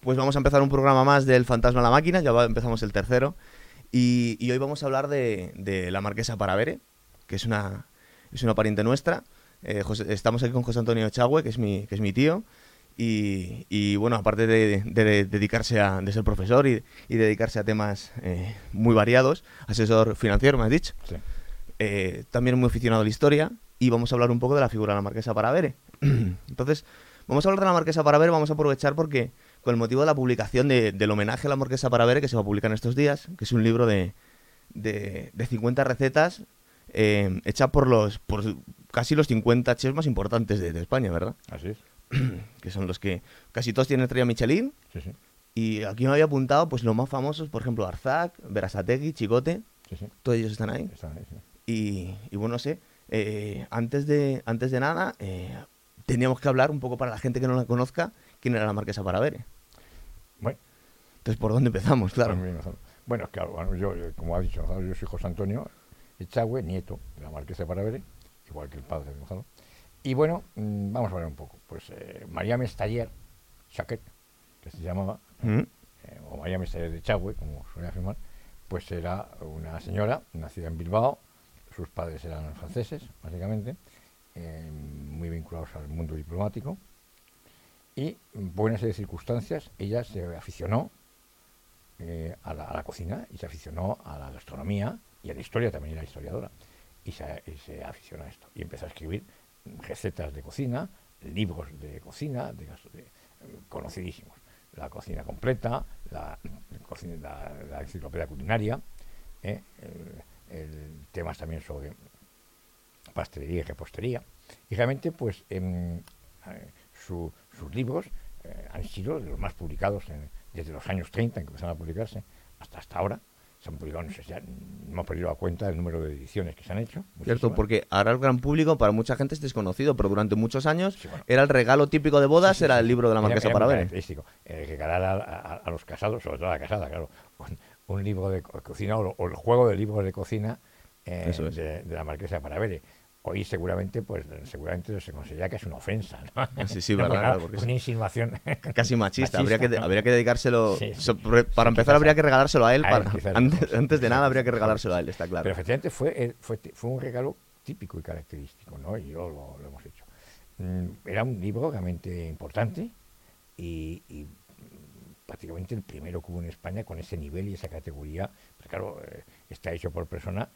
Pues vamos a empezar un programa más del Fantasma a la Máquina, ya empezamos el tercero. Y, hoy vamos a hablar de, la Marquesa Paravere, que es una, es una pariente nuestra. Eh, estamos aquí con José Antonio Chagüe, que es mi, que es mi tío. Y, bueno, aparte de, dedicarse a de ser profesor y, dedicarse a temas eh, muy variados, asesor financiero, me has dicho. Sí. Eh, también muy aficionado a la historia y vamos a hablar un poco de la figura de la Marquesa Paravere. Entonces, vamos a hablar de la Marquesa Paravere, vamos a aprovechar porque con el motivo de la publicación del homenaje a la Marquesa Paravere, que se va a publicar en estos días, que es un libro de, de, 50 recetas eh, hecha por los por casi los 50 chefs más importantes de, España, ¿verdad? Así es. que son los que casi todos tienen estrella Michelin. Sí, sí. Y aquí me había apuntado pues los más famosos, por ejemplo, Arzac, Berasategui, Chicote. Sí, sí. Todos ellos están ahí. Están ahí sí. y, y, bueno, no sé, eh, antes, de, antes de nada, eh, teníamos que hablar un poco para la gente que no la conozca, quién era la Marquesa Paravere. Bueno. Entonces, ¿por dónde empezamos? Claro. Bueno, claro, bueno, yo, como ha dicho yo soy José Antonio Echagüe, nieto de la Marquesa Paravere, igual que el padre de Gonzalo. Y bueno, mm, vamos a ver un poco. Pues eh, María Mestaller Chaquet, que se llamaba, mm. eh, o María Mestaller de Echagüe, como suele afirmar, pues era una señora nacida en Bilbao, sus padres eran franceses, básicamente, eh, muy vinculados al mundo diplomático, y por de circunstancias ella se aficionó eh, a, la, cocina y se aficionó a la gastronomía y a la historia, también era historiadora, y se, aficionó a esto. Y empezó a escribir recetas de cocina, libros de cocina, de, conocidísimos. La cocina completa, la, la, enciclopedia culinaria, eh, el, temas también sobre pastelería y repostería. Y realmente, pues, em, eh, sus libros eh, han sido de los más publicados desde los años 30 en que empezaron a publicarse hasta hasta ahora. Se han publicado, no sé si hemos perdido la cuenta del número de ediciones que se han hecho. Cierto, porque ahora el gran público, para mucha gente es desconocido, pero durante muchos años era el regalo típico de bodas, era el libro de la Marquesa para ver. Eh, regalar a, los casados, sobre todo a la casada, claro, un libro de cocina o, el juego de libros de cocina eh, de, la Marquesa para ver. Hoy seguramente, pues seguramente se considera que es una ofensa, ¿no? Sí, sí, verdad, una insinuación casi machista. Habría, que, habría que dedicárselo. para empezar, habría que regalárselo a él. antes, de nada, habría que regalárselo a él, está claro. Pero efectivamente fue, fue, fue un regalo típico y característico, ¿no? Y yo lo, hemos hecho. Mm, era un libro realmente importante y prácticamente el primero que hubo en España con ese nivel y esa categoría. Pues claro, eh, está hecho por persona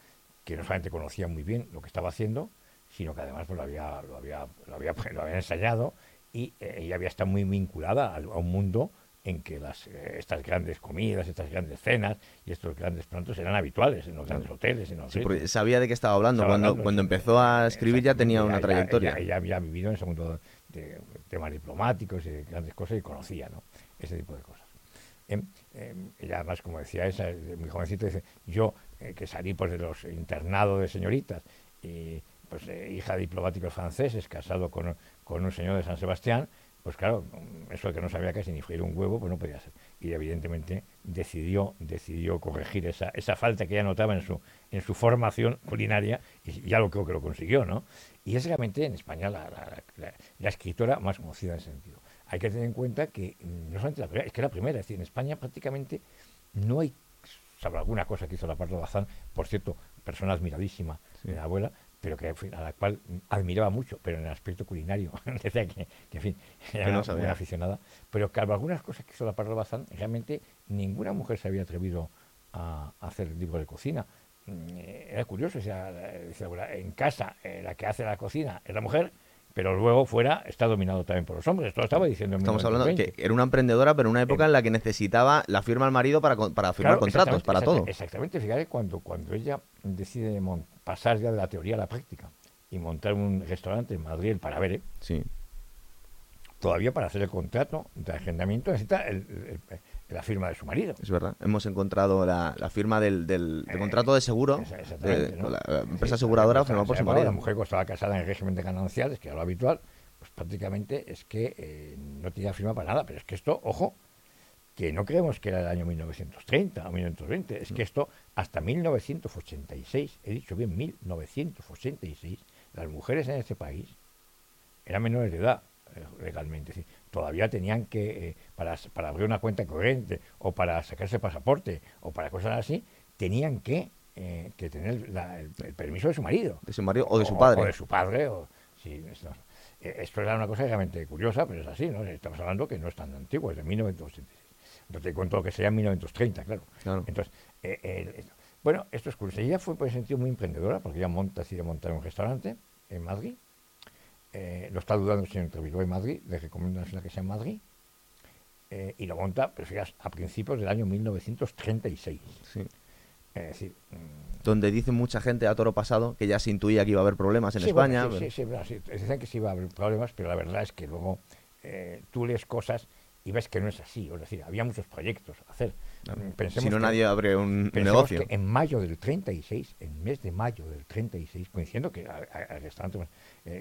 que no solamente conocía muy bien lo que estaba haciendo, sino que además pues, lo, había, lo, había, lo, había, lo había ensayado y eh, ella había estado muy vinculada a, un mundo en que las, eh, estas grandes comidas, estas grandes cenas y estos grandes platos eran habituales en los grandes hoteles. En los sabía de qué estaba hablando. cuando, cuando empezó a escribir ya tenía una trayectoria. Ella, había vivido en ese mundo de, temas diplomáticos y de grandes cosas y conocía ¿no? ese tipo de cosas. Em, em, ella además, como decía esa, mi jovencito, dice, yo eh, que salí pues de los internados de señoritas y pues eh, hija de diplomáticos franceses, casado con, con, un señor de San Sebastián, pues claro, eso que no sabía casi ni freír un huevo, pues no podía ser. Y evidentemente decidió, decidió corregir esa, esa falta que ella notaba en su, en su formación culinaria y ya lo creo que lo consiguió, ¿no? Y es realmente en España la, la, la escritora más conocida en ese sentido hay que tener en cuenta que mm, no solamente la primera, es que la primera, es decir, en España prácticamente no hay, salvo alguna cosa que hizo la Pardo Bazán, por cierto, persona admiradísima de la abuela, pero que a la cual admiraba mucho, pero en el aspecto culinario, decía que, en fin, era una, aficionada, pero que algunas cosas que hizo la Pardo Bazán, realmente ninguna mujer se había atrevido a, hacer libro de cocina. Mm, era curioso, o sea, en casa eh, la que hace la cocina es la mujer, pero luego fuera está dominado también por los hombres. Esto lo estaba diciendo en Estamos hablando de que era una emprendedora, pero en una época en la que necesitaba la firma al marido para, para firmar contratos, para todo. Exactamente, fíjate, cuando, cuando ella decide pasar ya de la teoría a la práctica y montar un restaurante en Madrid, para ver, sí. todavía para hacer el contrato de agendamiento necesita el la firma de su marido. Es verdad, hemos encontrado la, firma del, del, eh, contrato de seguro de la empresa aseguradora firmada por su marido. La mujer que estaba casada en el régimen de gananciales, que era lo habitual, pues prácticamente es que eh, no tenía firma para nada, pero es que esto, ojo, que no creemos que era el año 1930 o 1920, es que esto hasta 1986, he dicho bien 1986, las mujeres en este país eran menores de edad, eh, legalmente. Es decir, todavía tenían que, eh, para, para abrir una cuenta corriente o para sacarse pasaporte o para cosas así, tenían que, eh, que tener la- el, el permiso de su marido. De su marido o de su padre. O de su padre. O, sí, esto, eh, esto era una cosa realmente curiosa, pero es así, ¿no? Estamos hablando que no es tan antiguo, es de 1986. Entonces te cuento lo que sería en 1930, claro. Claro. Entonces, eh, bueno, esto es curioso. Ella fue por ese sentido muy emprendedora, porque ella monta, decide montar un restaurante en Madrid. Eh, lo está dudando el señor Treviso en Madrid, le recomiendo una que sea en Madrid. Eh, y lo monta, pero fíjate, a principios del año 1936. Sí. Es decir, mm, Donde dice mucha gente a toro pasado que ya se intuía que iba a haber problemas en sí, España. bueno, sí, sí, sí, Dicen que sí iba a haber problemas, pero la verdad es que luego eh, tú lees cosas y ves que no es así. Es decir, había muchos proyectos a hacer. Mm, pensemos si no, que- nadie abre un negocio. que en mayo del 36, en mes de mayo del 36, coincidiendo que a- a- eh,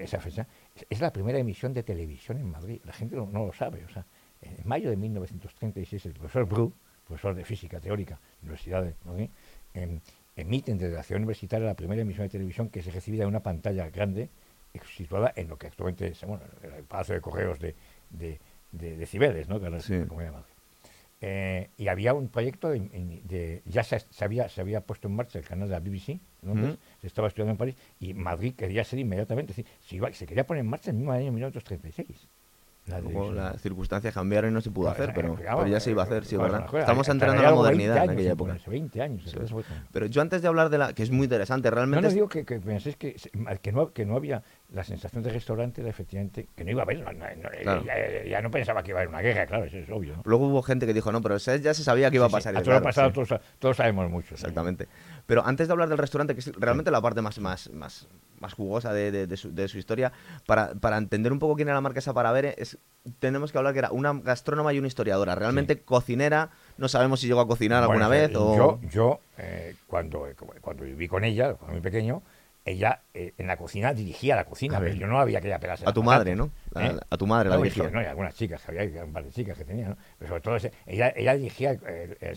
esa fecha, es, es la primera emisión de televisión en Madrid. La gente no, no lo sabe. O sea, en mayo de 1936, el profesor Bru, profesor de física teórica, Universidad de Madrid, em, emiten desde la ciudad universitaria la primera emisión de televisión que se recibida en una pantalla grande eh, situada en lo que actualmente es bueno, el Palacio de Correos de, de, de- de Cibeles, ¿no? que ahora es Sí. la Comunidad de Madrid. Eh, y había un proyecto de, de- ya se, se había, se había puesto en marcha el canal de la BBC Londres, se estaba estudiando en París y Madrid quería ser inmediatamente, es decir, se, iba- se quería poner en marcha en el mismo año 1936. La Luego las circunstancias cambiaron y no se pudo No, hacer, pero, ya se iba a hacer, sí, ¿verdad? Estamos entrando en la 20 modernidad en años aquella en época. ponerse, 20 años. Sí. Pero yo antes de hablar de la... que es muy interesante, No, realmente... no es- digo que, que penséis que, que, no, que no había la sensación de restaurante, era efectivamente, que no iba a haber, no, no, Claro. ya, ya no pensaba que iba a haber una guerra, claro, eso es obvio. ¿no? Luego hubo gente que dijo, no, pero ya se sabía que iba Sí, a sí, pasar. a y todo lo claro, pasado sí. todos, todos sabemos mucho. Exactamente. Pero antes de hablar del restaurante, que es realmente la parte más, más, más, más jugosa de, de- de su, de su historia, para, para entender un poco quién era la marquesa Paravere, es, tenemos que hablar que era una gastrónoma y una historiadora. Realmente cocinera, no sabemos si llegó a cocinar Bueno, alguna o vez sea, o... Yo, yo eh, cuando, cuando viví con ella, cuando muy pequeño, ella eh, en la cocina dirigía la cocina. Pero yo no había que ella pegarse A tu patatas, madre, ¿no? La- ¿eh? a tu madre la No, dirigía. no, y algunas chicas, había un par de chicas que tenía, ¿no? Pero sobre todo ese- ella, ella dirigía, eh,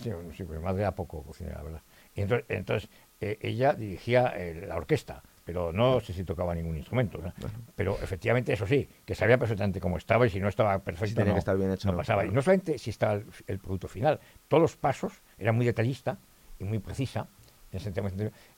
mi madre era poco cocinera, la verdad. Y entonces, entonces eh, ella dirigía la orquesta, pero no sé si tocaba ningún instrumento. ¿no? Pero efectivamente, eso sí, que sabía perfectamente cómo estaba y si no estaba perfecto, tenía no, que estar bien hecho, no pasaba. Y no solamente si estaba el, el producto final, todos los pasos eran muy detallista y muy precisa, en ese tema,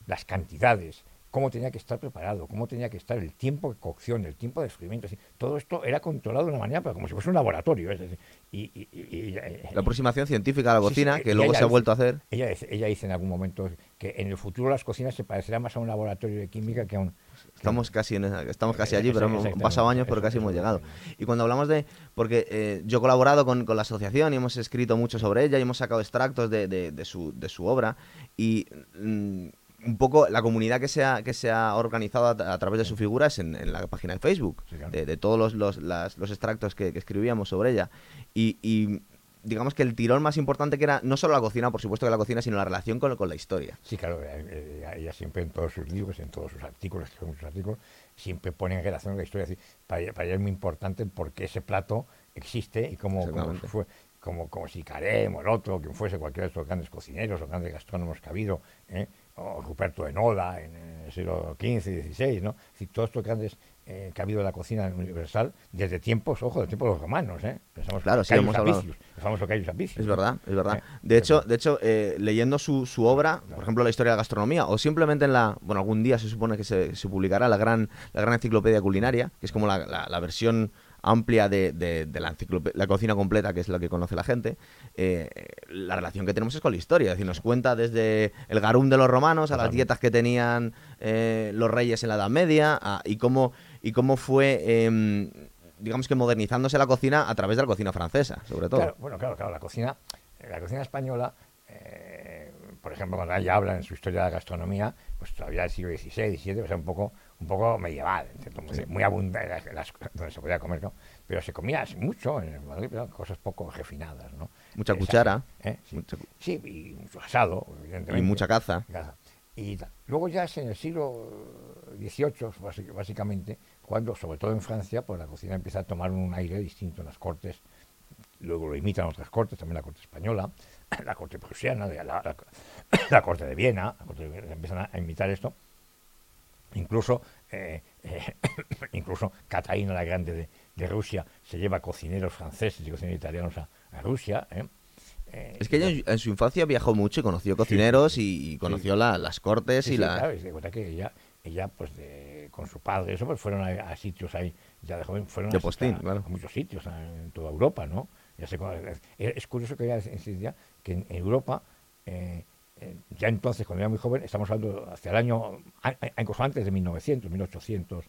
las cantidades, cómo tenía que estar preparado, cómo tenía que estar el tiempo de cocción, el tiempo de frío, todo esto era controlado de una manera, pero como si fuese un laboratorio. Es decir, y, y- y- eh, La aproximación científica a la Sí, sí, cocina, eh, que luego se ha vuelto a hacer. ella, dice- ella dice en algún momento que en el futuro las cocinas se parecerán más a un laboratorio de química que a un... Estamos casi, en esa- estamos casi Eh, allí, pero hemos pasado años, pero casi hemos llegado. Y cuando hablamos de... Porque eh, yo he colaborado con, con la asociación y hemos escrito mucho sobre ella y hemos sacado extractos de, de- de su, de su obra y mm, un poco la comunidad que se ha, que se ha organizado a, a través de su figura es en, en la página de Facebook, Sí, claro. de, de todos los, los, las- los extractos que, que escribíamos sobre ella. Y, y digamos que el tirón más importante que era no solo la cocina, por supuesto que la cocina, sino la relación con, con la historia. Sí, claro, eh, eh, ella, ella siempre en todos sus libros, en todos sus artículos, artículos, siempre pone en relación la historia. Es decir, para, ella, para ella es muy importante por qué ese plato existe y cómo, cómo fue, como, como si Carem o el otro, quien fuese cualquiera de estos grandes cocineros o grandes gastrónomos que ha habido, ¿eh? O Ruperto de Nola en el siglo XV y XVI, ¿no? Es decir, todos estos grandes eh, que ha habido en la cocina universal desde tiempos, ojo, desde tiempos de los romanos, ¿eh? Pensamos Claro, sí, hemos hablado. Apicius. Es verdad, es verdad. Eh, De hecho, de hecho eh, leyendo su, su obra, por ejemplo, la historia de la gastronomía, o simplemente en la, bueno, algún día se supone que se, se publicará la gran, la gran enciclopedia culinaria, que es como la, la- la versión amplia de, de- de la, la cocina completa, que es la que conoce la gente, eh, la relación que tenemos es con la historia. Es decir, nos cuenta desde el garum de los romanos a las dietas que tenían eh, los reyes en la Edad Media a- y cómo, y cómo fue, em, digamos que modernizándose la cocina a través de la cocina francesa, sobre todo. Claro, bueno, claro, claro, la cocina, la cocina española, eh, por ejemplo, cuando ella habla en su historia de la gastronomía, pues todavía del siglo XVI, XVII, o sea, un poco, un poco medieval, ¿entiendes? muy, abundante, donde se podía comer, ¿no? Pero se comía mucho en Madrid, pero cosas poco refinadas, ¿no? Mucha Esa- cuchara. ¿eh? Sí, Mucha sí, y mucho asado, evidentemente. y mucha caza. Caza. Y luego ya es en el siglo XVIII, básic- básicamente, cuando, sobre todo en Francia, pues la cocina empieza a tomar un aire distinto en las cortes. Luego lo imitan otras cortes, también la corte española, la corte prusiana, la, la- la corte de Viena, la corte de Viena, empiezan a imitar esto. Incluso, eh, eh, incluso Catalina la Grande de, de Rusia se lleva cocineros franceses y cocineros italianos a, a Rusia. ¿eh? Eh, es que ella en, su infancia viajó mucho y conoció cocineros y, conoció las cortes y la... Claro, y cuenta que ella, ella pues con su padre, eso pues fueron a, sitios ahí, ya de joven, fueron de postín, claro. a muchos sitios en toda Europa, ¿no? Ya es curioso que ella decía que en Europa, eh, eh, ya entonces, cuando era muy joven, estamos hablando hacia el año, incluso antes de 1900, 1800,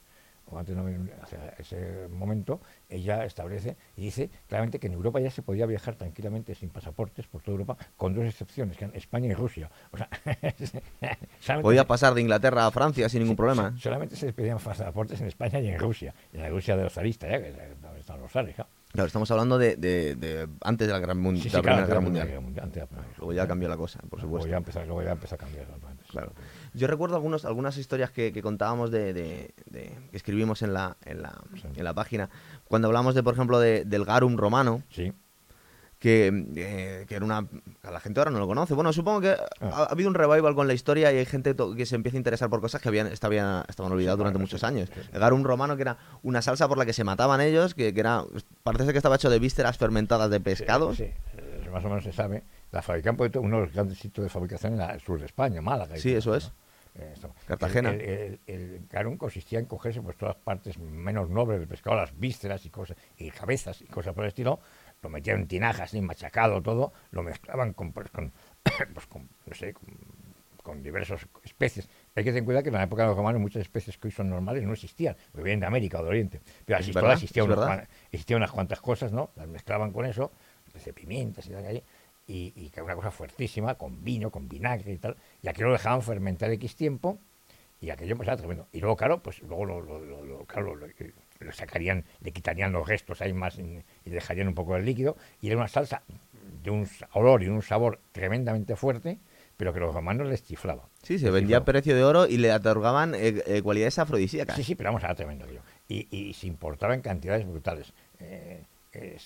o antes hacia ese momento, ella establece y dice claramente que en Europa ya se podía viajar tranquilamente sin pasaportes por toda Europa, con dos excepciones, que eran España y Rusia. O sea, podía pasar de Inglaterra a Francia sin ningún problema. Solamente se pedían pasaportes en España y en Rusia, en la Rusia de los zaristas, ya que están los zares, Claro, estamos hablando de, de, antes de la, gran la Primera Guerra Mundial. luego ya cambió la cosa, por supuesto. Luego ya empezó, a cambiar. Claro. Yo recuerdo algunos, algunas historias que, contábamos de, que escribimos en la, en la, en la página, cuando hablamos de, por ejemplo, del Garum romano. Sí que, eh, que, era una... la gente ahora no lo conoce. Bueno, supongo que ha, ah. habido un revival con la historia y hay gente que se empieza a interesar por cosas que habían, estaban, estaban olvidadas durante muchos años. El garum romano, que era una salsa por la que se mataban ellos, que, que era... Parece que estaba hecho de vísceras fermentadas de pescados. Sí, eh, más o menos se sabe. La fabrican por uno de los grandes sitios de fabricación en el sur de España, Málaga. Sí, eso es. Eh, Cartagena. El, el, garum consistía en cogerse pues todas las partes menos nobles del pescado, las vísceras y cosas, y cabezas y cosas por el estilo, lo metían en tinajas, y machacado todo, lo mezclaban con, pues, con, pues, con no sé, con, diversas especies. Hay que tener cuidado que en la época de los romanos muchas especies que hoy son normales no existían, porque vienen de América o de Oriente. Pero así todas existían, unas, unas cuantas cosas, ¿no? Las mezclaban con eso, de pimientas y tal, ahí, y, y que era una cosa fuertísima, con vino, con vinagre y tal, y aquí lo dejaban fermentar X tiempo, y aquello pues era tremendo. Y luego, claro, pues luego lo, lo, lo, claro, lo sacarían, le quitarían los restos ahí más y, dejarían un poco el líquido, y era una salsa de un olor y un sabor tremendamente fuerte, pero que los romanos les chiflaba. Sí, se vendía a precio de oro y le otorgaban eh, eh, cualidades afrodisíacas. Sí, sí, pero vamos, era tremendo. Y, y se importaba en cantidades brutales. Eh,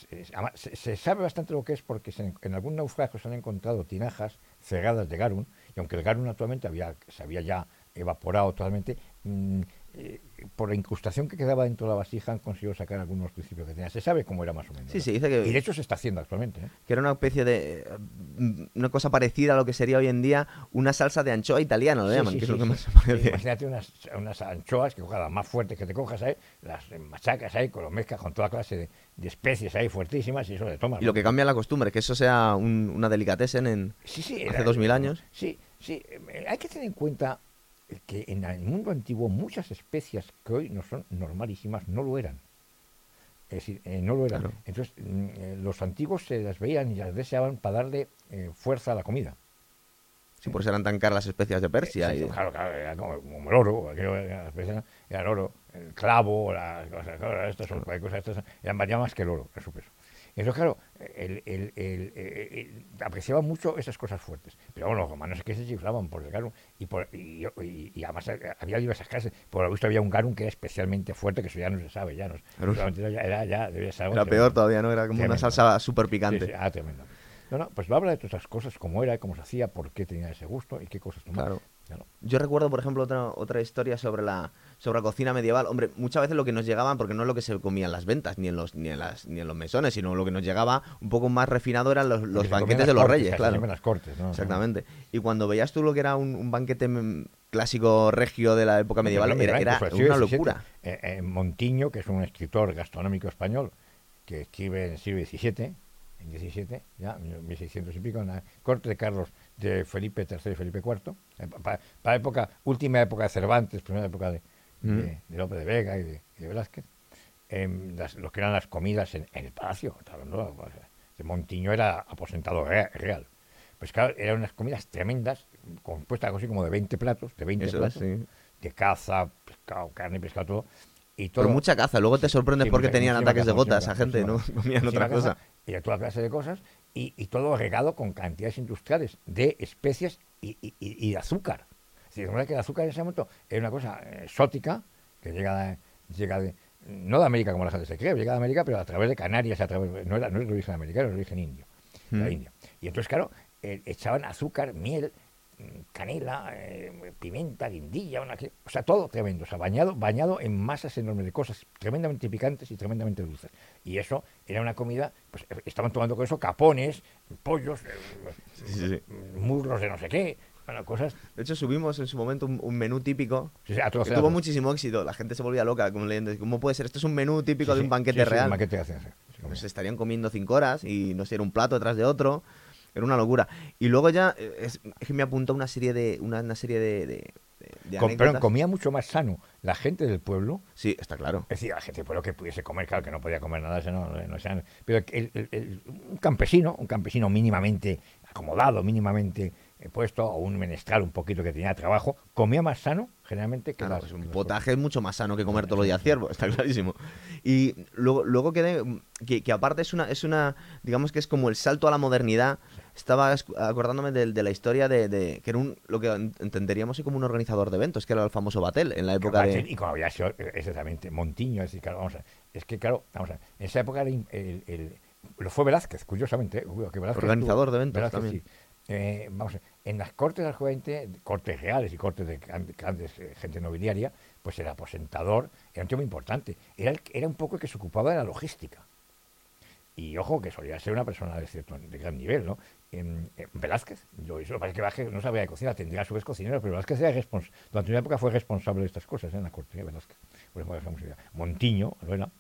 se, sabe bastante lo que es porque en algún naufragio se han encontrado tinajas cegadas de garum, y aunque el garum actualmente había, se había ya evaporado totalmente, mm, eh, por la incrustación que quedaba dentro de la vasija han conseguido sacar algunos principios que tenía. Se sabe cómo era más o menos. Sí, dice que... Y de hecho se está haciendo actualmente. ¿eh? Que era una especie de... Mm, una cosa parecida a lo que sería hoy en día una salsa de anchoa italiana, lo llaman, que es lo que más Imagínate unas, unas, anchoas que cojas más fuertes que te cojas ahí, las machacas ahí, con los mezclas con toda clase de, especies ahí fuertísimas y eso de toma. Y lo que cambia la costumbre, que eso sea una delicatessen en hace dos mil años. Sí, sí. Eh, hay que tener en cuenta que en el mundo antiguo muchas especias que hoy no son normalísimas no lo eran. Es decir, eh, no lo eran. Entonces, mm, eh, los antiguos se las veían y las deseaban para darle eh, fuerza a la comida. Sí, por eso eran tan caras las especias de Persia. y... Claro, claro, era como, el oro, era el oro, el clavo, las cosas, estas, cosas estas, eran varias más que el oro en su peso. Eso, claro, el, el, el, apreciaba mucho esas cosas fuertes. Pero bueno, los romanos es que se chiflaban por el garum. Y, por, y, y, además había diversas clases. Por lo visto había un garum que era especialmente fuerte, que eso ya no se sabe, ya no. Era, ya, debía ser Era peor todavía, ¿no? Era como una salsa súper picante. ah, tremendo. No, no, pues habla de todas esas cosas, cómo era, cómo se hacía, por qué tenía ese gusto y qué cosas tomaba. Claro. Yo recuerdo, por ejemplo, otra, otra historia sobre la, sobre la cocina medieval. Hombre, muchas veces lo que nos llegaban, porque no es lo que se comía en las ventas, ni en los, ni en las, ni en los mesones, sino lo que nos llegaba un poco más refinado eran los, los banquetes de los reyes, claro. Las cortes, ¿no? Exactamente. Y cuando veías tú lo que era un, banquete clásico regio de la época medieval, era, era una locura. Eh, eh, Montiño, que es un escritor gastronómico español, que escribe en el siglo XVII, en 17, ya, 1600 y pico, en la corte de Carlos de Felipe III y Felipe IV, eh, para, época, última época de Cervantes, primera época de, de, mm. López de Vega y de, Velázquez, em, lo que eran las comidas en, el palacio, de Montiño era aposentado real. Pues claro, eran unas comidas tremendas, compuestas así como de 20 platos, de 20 platos, de caza, pescado, carne, pescado, todo. Y todo, Pero mucha caza, luego te sorprendes porque tenían ataques de gota, esa gente no comían otra cosa. Y de toda clase de cosas, y, y, todo regado con cantidades industriales de especias y, y, y de azúcar. Es decir, que el azúcar en ese momento era una cosa exótica, que llega llega de, no de América como la gente se cree, llega de América, pero a través de Canarias, a través, no, era, no es de origen americano, es de origen indio, mm. India. Y entonces, claro, eh, echaban azúcar, miel, canela, eh, pimienta, guindilla, una, o sea, todo tremendo, o sea, bañado, bañado en masas enormes de cosas tremendamente picantes y tremendamente dulces. Y eso era una comida, pues eh, estaban tomando con eso capones, pollos, eh, muslos de no sé qué, bueno, cosas. De hecho, subimos en su momento un, menú típico que tuvo muchísimo éxito. La gente se volvía loca como leyendo. ¿Cómo puede ser? Esto es un menú típico de un banquete real. Un banquete pues estarían comiendo cinco horas y no sé, era un plato detrás de otro. Era una locura. Y luego ya eh, es, que me apuntó una serie de una, serie de, de, Pero comía mucho más sano la gente del pueblo. Sí, está claro. Es decir, la gente del pueblo que pudiese comer, claro, que no podía comer nada, no, no, pero un campesino, un campesino mínimamente acomodado, mínimamente puesto, o un menestral un poquito que tenía trabajo, comía más sano generalmente que claro, un potaje es mucho más sano que comer todos los días ciervo, está clarísimo. Y luego, luego que, que, aparte es una, es una, digamos que es como el salto a la modernidad. Estaba acordándome de, la historia de, que era un, lo que entenderíamos como un organizador de eventos, que era el famoso Batel en la época de... Y como había sido exactamente Montiño, es, decir, claro, vamos a, es que claro, vamos a, en esa época el, lo fue Velázquez, curiosamente, eh, que organizador de eventos también. Eh, vamos, en las cortes del juventud, cortes reales y cortes de grandes eh, gente nobiliaria, pues el aposentador era un tema importante. Era, era un poco el que se ocupaba de la logística. Y ojo, que solía ser una persona de cierto de gran nivel, ¿no? En, Velázquez, yo eso parece que Velázquez no sabía de cocina, tendría a su vez cocinero, pero Velázquez era responsable, durante una época fue responsable de estas cosas ¿eh? en la corte de Velázquez. Por ejemplo, Montiño, ¿no?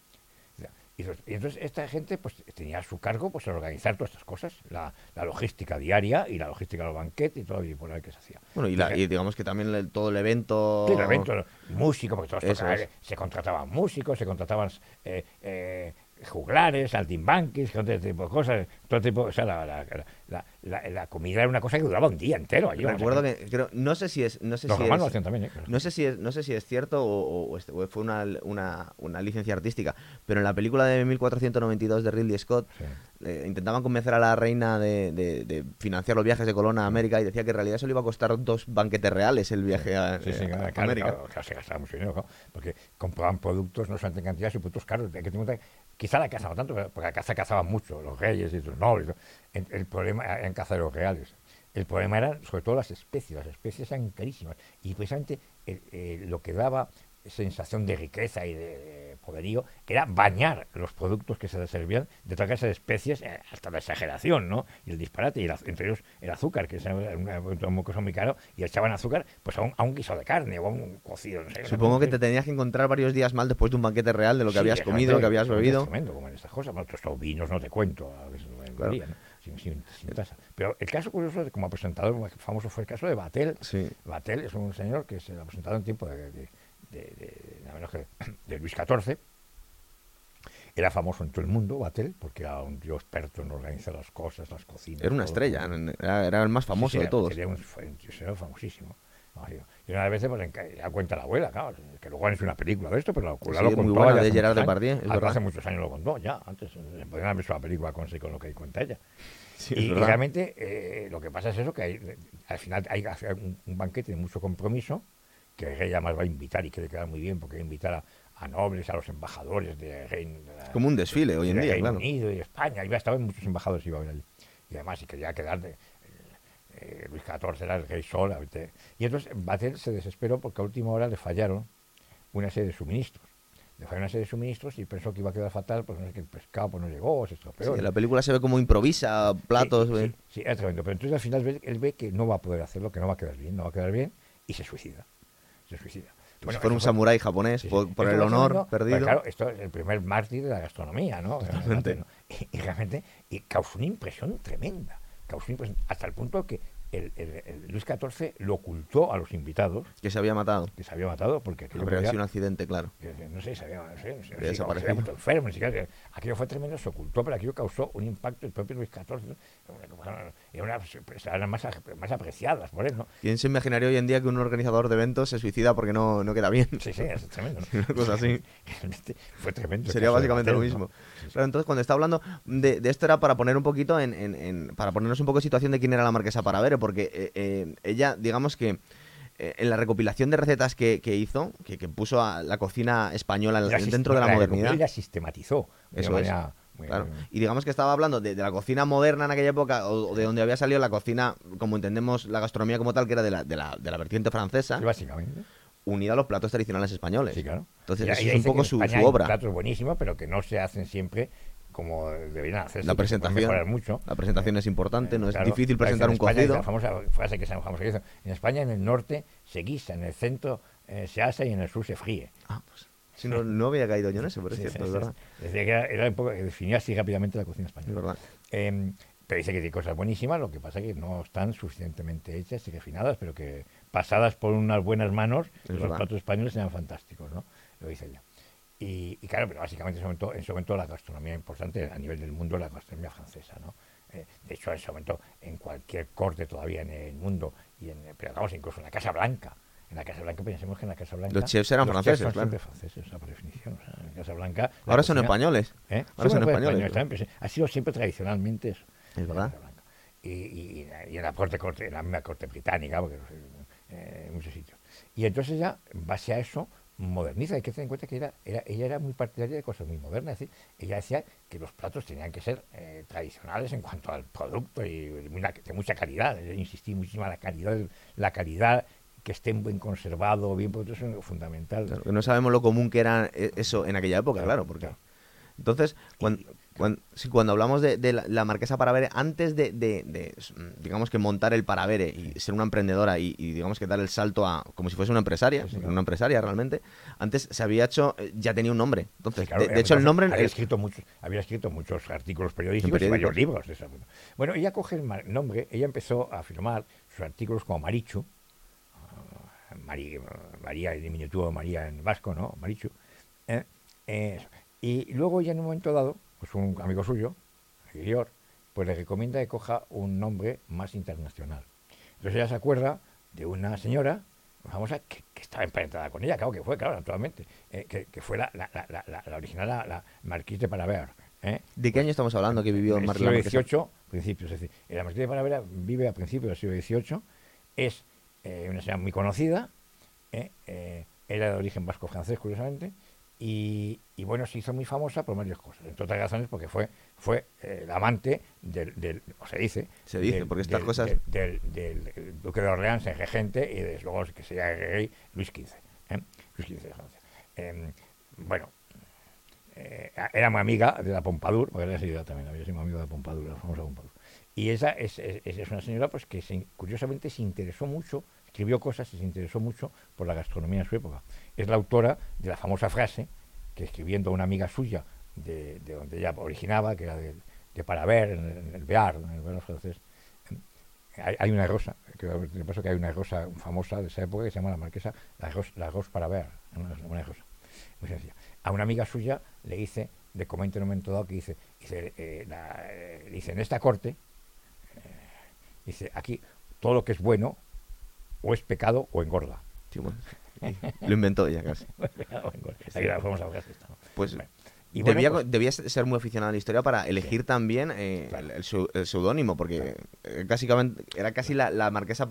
Y, entonces esta gente pues tenía a su cargo pues organizar todas estas cosas, la, logística diaria y la logística de los banquetes y todo y por que se hacía. Bueno, y, digamos que también todo el evento... Sí, el evento, músico, porque todos se contrataban músicos, se contrataban eh, eh, juglares, saltimbanquis, todo este tipo de cosas, todo tipo, o sea, la, la, la, la, comida era una cosa que duraba un día entero. Allí, Recuerdo que, creo, no sé si es, no sé Los si romanos hacían también, ¿eh? No sé si es, no sé si es cierto o, o, fue una, una, una, licencia artística, pero en la película de 1492 de Ridley Scott intentaban convencer a la reina de, de, financiar los viajes de Colón a América y decía que en realidad eso le iba a costar dos banquetes reales el viaje a, sí, sí, América. Claro, se gastaba mucho dinero, porque compraban productos no solamente en cantidad, sino productos caros. Que Quizá la caza no tanto, porque acá se cazaban mucho, los reyes y los nobles. El, problema en cazaderos reales. El problema era sobre todo las especies. Las especies eran carísimas. Y precisamente lo que daba sensación de riqueza y de poderío era bañar los productos que se servían de toda clase de especies eh, hasta la exageración, ¿no? Y el disparate, y entre ellos el azúcar, que es una, cosa muy caro, y echaban azúcar pues a un, a un guiso de carne o a un cocido, no sé. Supongo que te tenías que encontrar varios días mal después de un banquete real de lo que habías comido, lo que habías bebido. Es tremendo, como en estas cosas. Otros vinos no te cuento, a veces claro. sin, sin, Pero el caso curioso, como presentador famoso, fue el caso de Batel. Sí. Batel es un señor que se ha presentado en tiempo de de, de, Luis XIV. Era famoso en todo el mundo, Batel, porque era un tío experto en organizar las cosas, las cocinas. Era una estrella, era, el más famoso de todos. Era un, era famosísimo. Y una vez pues, ya cuenta la abuela, claro, que luego han hecho una película de esto, pero la abuela lo contó. Muy buena, de Gerard Depardieu, es Hace muchos años lo contó, ya, antes. Eh, podrían haber visto la película con, con lo que cuenta ella. y, realmente eh, lo que pasa es eso, que hay, al final hay un, un banquete de mucho compromiso, que el rey además va a invitar y que le queda muy bien porque va a invitar a, nobles, a los embajadores de Reino Como un desfile hoy en día, Reino Unido y España. Iba, estaban muchos embajadores iba a ver allí. Y además, y quería quedar de, eh, Luis XIV era el rey sol. Y entonces Batel se desesperó porque a última hora le fallaron una serie de suministros. Le fallaron una serie de suministros y pensó que iba a quedar fatal porque no sé, que el pescado pues, no llegó, se estropeó. Sí, la película se ve como improvisa platos. Sí, sí, es tremendo. Pero entonces al final él ve que no va a poder hacerlo, que no va a quedar bien, no va a quedar bien y se suicida se suicida. Pues bueno, un samurái japonés, por, el honor perdido. claro, esto es el primer mártir de la gastronomía, ¿no? Realmente. Y, realmente y causó una impresión tremenda. Causó una impresión, hasta el punto que el, Luis XIV lo ocultó a los invitados. Que se había matado. Que se había matado porque... Habría sido un accidente, claro. no sé, se había, no sé, se había muerto enfermo, ni siquiera, aquello fue tremendo, se ocultó, pero aquello causó un impacto. El propio Luis XIV era pues, eran más, más apreciadas por él, ¿no? ¿Quién se imaginaría hoy en día que un organizador de eventos se suicida porque no, no queda bien? Sí, sí, es tremendo. Una cosa así. fue tremendo. Sería básicamente lo mismo. Pero entonces, cuando está hablando de, de, esto era para poner un poquito en, en, en, para ponernos un poco en situación de quién era la marquesa para ver porque eh, eh, ella, digamos que eh, en la recopilación de recetas que, hizo, que, puso a la cocina española dentro de la, modernidad. Ella sistematizó de manera muy- Claro. muy- Y digamos que estaba hablando de, de la cocina moderna en aquella época, o, o de donde había salido la cocina, como entendemos la gastronomía como tal, que era de la, de la, de la vertiente francesa, básicamente. unida a los platos tradicionales españoles. Sí, claro. Entonces, es un poco su, su hay obra. platos buenísimos, pero que no se hacen siempre como deberían hacerse. La presentación. mucho. La presentación es importante, no es Claro, difícil presentar en un España, cocido. La famosa frase que se famosa En España, en el norte, se guisa, en el centro eh, se asa y en el sur se fríe. Ah, pues, si no, no había caído yo en eso, pero es Sí, cierto, sí, es verdad. Decía que era, era un poco, que definía así rápidamente la cocina Es española. verdad. Eh, pero dice que tiene cosas buenísimas, lo que pasa es que no están suficientemente hechas y refinadas, pero que pasadas por unas buenas manos, Es los verdad. platos españoles sean fantásticos, ¿no? Lo dice ella. Y, y claro, pero básicamente en ese, momento, en ese momento la gastronomía importante a nivel del mundo es la gastronomía francesa, ¿no? Eh, de hecho, en ese momento, en cualquier corte todavía en el mundo, y en, pero vamos, incluso en la Casa Blanca, en la Casa Blanca pensemos que en la Casa Blanca... Los chefs eran los franceses, son claro. siempre franceses, por definición. O sea, en la Casa Blanca... la Ahora son cocina- españoles. ¿Eh? Ahora Sí, son pues, españoles. también, pero sí, ha sido siempre tradicionalmente eso. Es verdad. Y, y- y en la corte, corte, en la misma corte británica, porque eh, en muchos sitios. Y entonces ya, en base a eso, moderniza. Hay que tener en cuenta que era, era- ella era muy partidaria de cosas muy modernas. Es decir, ella decía que los platos tenían que ser eh, tradicionales en cuanto al producto y de, una- de mucha calidad. Ella insistía muchísimo en la calidad, la calidad que estén bien conservado, bien, porque eso es fundamental. Claro, que no sabemos lo común que era eh, eso en aquella época, claro, porque... Entonces, cuan- cuan- sí, cuando, hablamos de, de la, marquesa Paravere, antes de, de- de, s- digamos que montar el Paravere y ser una emprendedora y, y, digamos que dar el salto a, como si fuese una empresaria, Sí, claro. una empresaria realmente, antes se había hecho, eh, ya tenía un nombre. Entonces, Sí, claro, de, hecho el nombre... había el- escrito muchos había escrito muchos artículos periodísticos, y varios libros de esa bueno ella coge el nombre ella empezó a firmar sus artículos como Marichu Mari- María en diminutivo de María en vasco no Marichu eh, eh, y luego ya en un momento dado pues un amigo suyo Guillor, pues le recomienda que coja un nombre más internacional entonces ella se acuerda de una señora famosa que, que estaba emparentada con ella, claro que fue, claro, naturalmente, eh, que, que fue la, la, la, la, original, la, Marquise de Paravert. ¿eh? ¿De qué año estamos hablando que vivió en el Mar- la siglo? XVIII, principios, es decir, la Marquise de Paravera vive a principios del siglo XVIII, es eh, una señora muy conocida, ¿eh? Eh, era de origen vasco-francés, curiosamente, y, y, bueno, se hizo muy famosa por varias cosas, entre otras razones porque fue, fue la amante del, del, o se dice, Se dice, del- porque estas del- cosas- Del, duque de Orleans, el regente, y desde luego que sería el rey Luis XV, ¿eh? Luis XV de Francia. Em, bueno, eh, era muy amiga de la Pompadour, porque era también, había sido amiga de la Pompadour, la famosa Pompadour. Y esa es, es- es una señora pues que se- curiosamente se interesó mucho, escribió cosas y se interesó mucho por la gastronomía en su época. Es la autora de la famosa frase que escribiendo a una amiga suya de, de donde ella originaba, que era de, de Paraver, en el, en Bear, en el Bear francés, hay, hay una rosa, que de que hay una rosa famosa de esa época que se llama la marquesa, la rosa, la rosa una, una rosa, muy sencilla. A una amiga suya le dice, le comenta en un momento dado que dice, dice, eh, eh, dice en esta corte, eh, dice, aquí todo lo que es bueno o es pecado o engorda. Sí, bueno, lo inventó ella casi. Pecado o engorda. Aquí la famosa frase esta, ¿no? Pues Bueno, y bueno, debía, pues- ser muy aficionado a la historia para elegir también eh, Claro. el, el seu- el seudónimo, porque eh, básicamente era casi la, la marquesa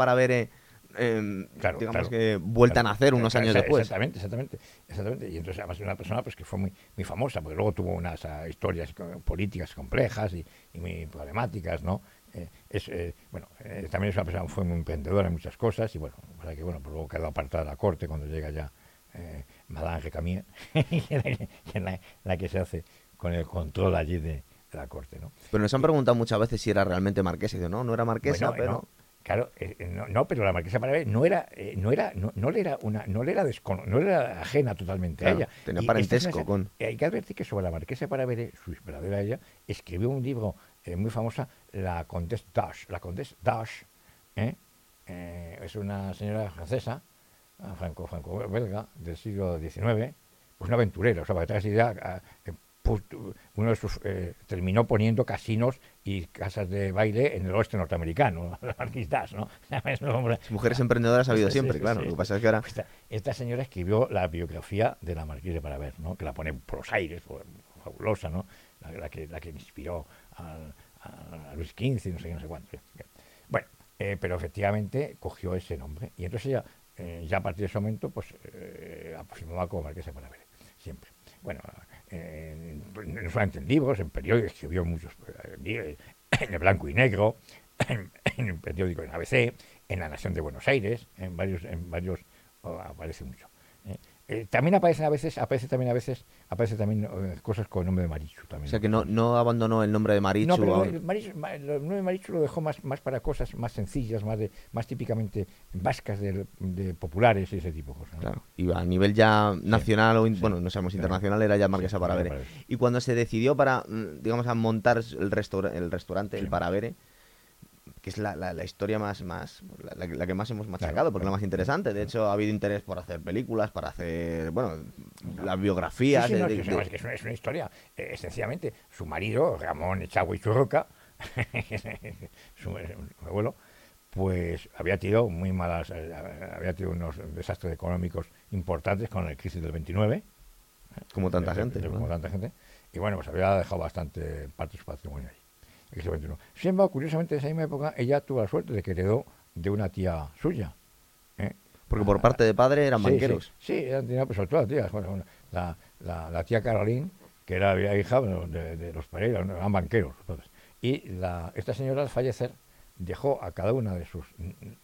eh, Claro, digamos claro. que vuelta Claro, a nacer unos claro, años después. Exactamente, exactamente, exactamente. Y entonces además era una persona pues que fue muy, muy famosa, porque luego tuvo unas ah, historias políticas complejas y, y muy problemáticas, ¿no? Eh, es, eh, bueno, eh, también es una persona fue muy emprendedora en muchas cosas y bueno, sea que bueno, pues luego quedó apartada de la corte cuando llega ya Madame Recamier, que es la, la que se hace con el control allí de, de la corte, ¿no? Pero nos han preguntado muchas veces si era realmente marquesa. Y digo, no, no era marquesa, Bueno, pero... no, claro, no, no, pero la marquesa Paravé no era, no era, no, no le era una, no le era descono- no le era ajena totalmente Claro, a ella. tenía Y parentesco esta es una- con- Hay que advertir que sobre la marquesa Paravé, su verdadera ella, escribió un libro eh, muy famosa, la Comtesse Dash. La Comtesse Dash ¿eh? Eh, es una señora francesa, ah, franco, franco-belga, del siglo XIX, pues una aventurera, o sea, para hagas idea, ah, eh, pu- uno de sus, eh, terminó poniendo casinos y casas de baile en el oeste norteamericano, la Marquise Dash, ¿no? Mujeres emprendedoras ha habido Sí, siempre, sí, claro. sí, Lo que pasa es que ahora... Esta, esta señora escribió la biografía de la Marquise de Paraver, ¿no? que la pone por los aires, por- fabulosa, ¿no? la, la que, la que inspiró a, Luis XV, no sé qué, no sé cuánto. Bueno, eh, pero efectivamente cogió ese nombre. Y entonces ella, eh, ya a partir de ese momento, pues eh, afirmaba como Marquesa de Paraver, siempre. Bueno, en, no solamente en libros, en periódicos, escribió muchos, eh, en el blanco y negro, en, en el periódico en ABC, en La Nación de Buenos Aires, en varios, en varios oh, aparece mucho. ¿Eh? También aparecen a veces, aparece también a veces, aparece también eh, cosas con el nombre de Marichu también. O sea que no, no abandonó el nombre de Marichu. No, pero el, Marichu- ma- el nombre de Marichu lo dejó más, más para cosas más sencillas, más de, más típicamente vascas de, de populares y ese tipo de cosas. ¿no? Claro. Y a nivel ya nacional o, in- sí. bueno, no sabemos, internacional era ya Marquesa Paravere. Y cuando se decidió para, mm, digamos, a montar el, restaura- el restaurante, el Sí. Paravere, que es la, la- la historia más, más la, la que- más hemos machacado, Claro, porque es la más interesante. De hecho, ha habido interés por hacer películas, para hacer, bueno, las biografías. Sí, sí, no, de- de- no, es que es una, es una historia. Eh, sencillamente, su marido, Ramón Echagüe Churroca, su, su abuelo, pues había tenido muy malas, eh, había tenido unos desastres económicos importantes con la crisis del 29. como tanta de- gente. ¿no? como tanta gente. Y bueno, pues había dejado bastante parte de su patrimonio ahí. 21. Sin embargo, curiosamente, en esa misma época, ella tuvo la suerte de que heredó de una tía suya. ¿eh? Porque por parte de padre eran Sí, banqueros. Sí, sí, eran pues sobre todo las tías. Bueno, bueno, la, la, la tía Carolín, que era la hija bueno, de, de los Pereira, eran banqueros. Y la, esta señora, al fallecer, dejó a cada una de sus.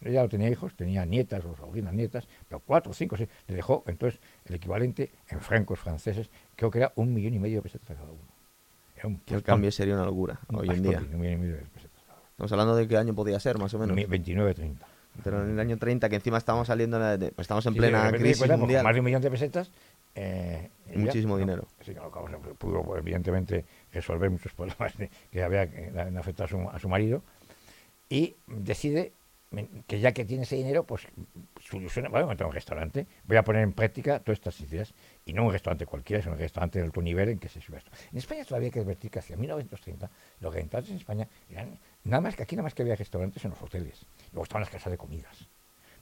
Ella no tenía hijos, tenía nietas o sobrinas nietas, pero cuatro, cinco, seis. Le dejó entonces el equivalente en francos franceses, creo que era un millón y medio de pesetas a cada uno. Que el cambio sería una locura un hoy en día. pesetas. Estamos hablando de qué año podía ser, más o menos. 29, 30. Pero en el año 30, que encima estábamos saliendo, de- pues estamos en Sí, sí, plena crisis pues, mundial. Más de un millón de pesetas. eh, Muchísimo no, dinero. Sí, no, claro, no pudo, pues, evidentemente, resolver muchos problemas de- que había que afectado a su, a su marido. Y decide que ya que tiene ese dinero, pues soluciona, voy a montar un restaurante, voy a poner en práctica todas estas ideas, y no un restaurante cualquiera, sino un restaurante de alto nivel en que se sube esto. En España todavía hay que advertir que hacia 1930 los restaurantes en España eran, nada más que aquí nada más que había restaurantes en los hoteles, luego estaban las casas de comidas,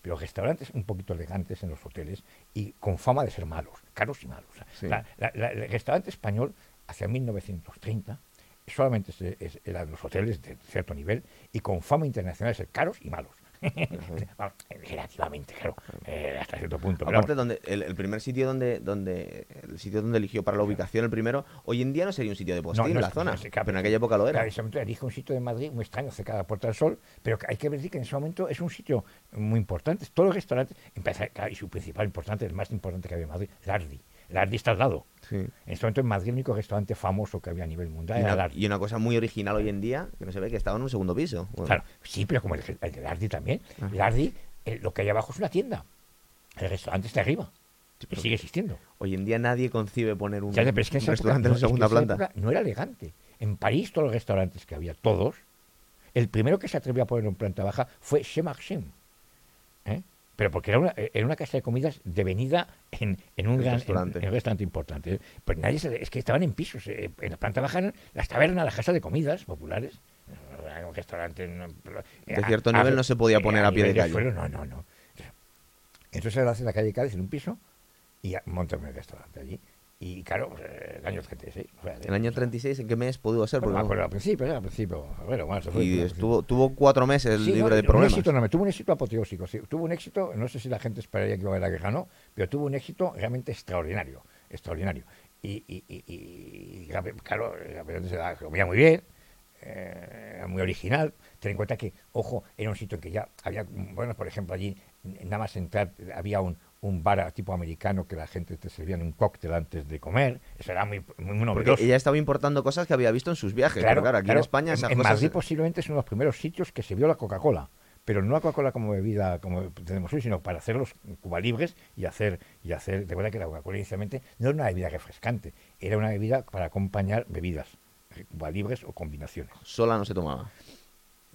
pero restaurantes un poquito elegantes en los hoteles y con fama de ser malos, caros y malos. O sea, Sí. la- la- la- el restaurante español hacia 1930 solamente es- eran los hoteles de cierto nivel y con fama internacional de ser caros y malos. Relativamente, claro, eh, hasta cierto punto. pero Aparte, donde el, el primer sitio donde, donde el sitio donde eligió para la ubicación, el primero, hoy en día no sería un sitio de postín no la es- zona, no es- claro, pero en aquella época lo era. Claro, en elige un sitio de Madrid muy extraño, cerca de la Puerta del Sol, pero hay que decir que en ese momento es un sitio muy importante. Todos los restaurantes, y su principal importante, el más importante que había en Madrid, Lardi. Lardi está al lado. Sí. En este momento en Madrid el único restaurante famoso que había a nivel mundial Y era una, Lardi. y una cosa muy original hoy en día, que no se ve, que estaba en un segundo piso. Bueno, Claro, sí, pero como el, el de Lardi también. Ajá. Lardi, eh, lo que hay abajo es una tienda. El restaurante está arriba. Sí, Y sigue existiendo. Hoy en día nadie concibe poner un, Ya, restaurante en que segunda planta. no era elegante. En París, todos los restaurantes que había, todos, el primero que se atrevió a poner en planta baja fue Chez Marchand. ¿Eh? Pero porque era una, era una casa de comidas devenida en, en un gran restaurante. en- en un restaurante importante. ¿eh? Pues nadie se- es que estaban en pisos. eh, en la planta baja eran las tabernas, las casas de comidas populares. Un restaurante. pero- De cierto nivel no se podía poner a pie de calle. suelo, no, no, no. Entonces él hace la calle Cádiz en un piso y a- monta un restaurante allí. Y claro, pues, eh, el año 36. o sea, El año 36, ¿en qué mes pudo ser? no Porque no- acuerdo al principio, era al principio. Bueno, bueno, eso fue- y estuvo, tuvo cuatro meses Sí, libre no, de Un problemas. éxito enorme, tuvo un éxito apoteósico. sí, tuvo un éxito, no sé si la gente esperaría que iba a haber la o no, pero tuvo un éxito realmente extraordinario. Extraordinario. Y, y, y, y, claro, la se la comía muy bien, eh, era muy original. Ten en cuenta que, ojo, era un sitio en que ya había, bueno, por ejemplo, allí, nada más entrar, había un, un bar tipo americano que la gente te servían un cóctel antes de comer. Eso era muy, muy novedoso. ella estaba importando cosas que había visto en sus viajes. pero claro, aquí en España esas en cosas... Madrid posiblemente es uno de los primeros sitios que se vio la Coca-Cola. Pero no la Coca-Cola como bebida, como tenemos hoy, sino para hacer los Cuba libres y hacer, y hacer, de verdad que la Coca-Cola inicialmente no era una bebida refrescante, era una bebida para acompañar bebidas, eh, Cuba libres o combinaciones. sola no se tomaba.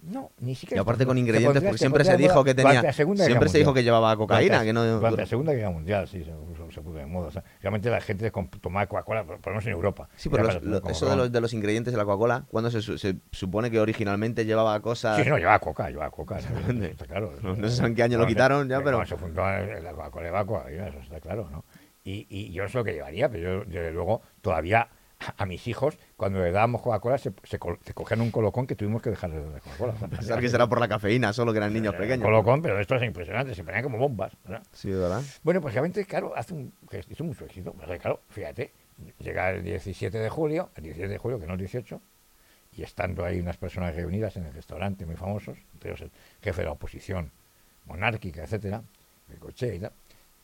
No, ni siquiera. Y aparte con ingredientes, porque siempre se dijo que tenía... Siempre se dijo que llevaba cocaína, que no... Durante la Segunda Guerra Mundial, sí, se, puso- de moda. Realmente la gente tomaba Coca-Cola, por lo menos en Europa. Sí, pero eso de los, de los ingredientes de la Coca-Cola, cuando se, su- se supone que originalmente llevaba cosas... Sí, no, llevaba coca, llevaba coca. Está claro. No- sé en qué año lo quitaron ya, pero- Se fundó la Coca-Cola de eso está claro, ¿no? Y, y yo no sé lo que llevaría, pero yo, desde luego, todavía a, a mis hijos, cuando le dábamos Coca-Cola, se, se, se cogían un colocón que tuvimos que dejarles de dar Coca-Cola. Pensar que será por la cafeína, solo que eran niños Eh, pequeños. Colocón, pero esto es impresionante, se ponían como bombas. ¿verdad? Sí, ¿verdad? Bueno, pues realmente, claro, hace un, hizo mucho éxito. Claro, fíjate, llega el 17 de julio, el 17 de julio, que no el 18, y estando ahí unas personas reunidas en el restaurante muy famosos, entre ellos el jefe de la oposición monárquica, etcétera, el coche y tal,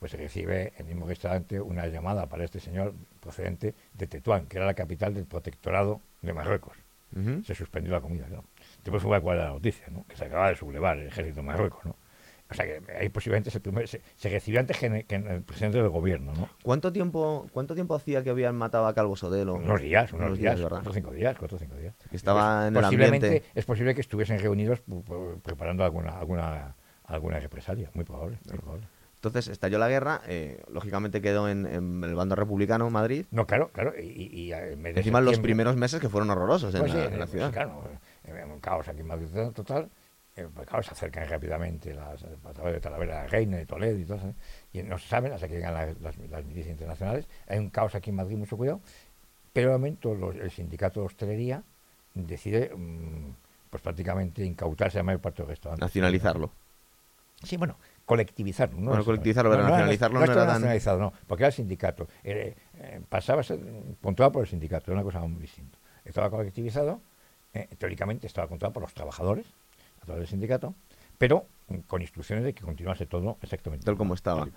pues se recibe en el mismo restaurante una llamada para este señor procedente de Tetuán, que era la capital del protectorado de Marruecos. Se suspendió la comida, ¿no? Después fue cuál era la noticia, ¿no? Que se acababa de sublevar el ejército de Marruecos, ¿no? O sea que ahí posiblemente se, primer- se, se recibió antes que, que el presidente del gobierno, ¿no? ¿Cuánto tiempo, ¿Cuánto tiempo hacía que habían matado a Calvo Sotelo? Unos días, unos, días, ¿verdad? cuatro o cinco días, cuatro o cinco días. Que estaba en el posiblemente, ambiente. Es posible que estuviesen reunidos pu- pu- preparando alguna, alguna, alguna represalia, muy probable, muy probable. Entonces estalló la guerra, eh, lógicamente quedó en, en el bando republicano Madrid. No, claro, claro, y, y- y Encima en los primeros meses que fueron horrorosos en, Pues la, pues ciudad. claro, eh, un caos aquí en Madrid total. eh, pues claro, se acercan rápidamente las través de Talavera de Reina, de Toledo y todo eso. ¿eh? Y no se saben hasta que llegan las, las, las milicias internacionales. Hay un caos aquí en Madrid, mucho cuidado. Pero de momento los- el sindicato de hostelería decide mm, pues prácticamente incautarse a mayor parte del restaurante. Nacionalizarlo. Sí, bueno, colectivizarlo. ¿no? Bueno, colectivizarlo, pero nacionalizarlo no no, estaba era tan- nacionalizado, no, porque era el sindicato. Eh, eh, pasaba a ser controlado por el sindicato, era una cosa muy distinta. Estaba colectivizado, eh, teóricamente estaba controlado por los trabajadores, a través del sindicato, pero con instrucciones de que continuase todo exactamente Tal como estaba.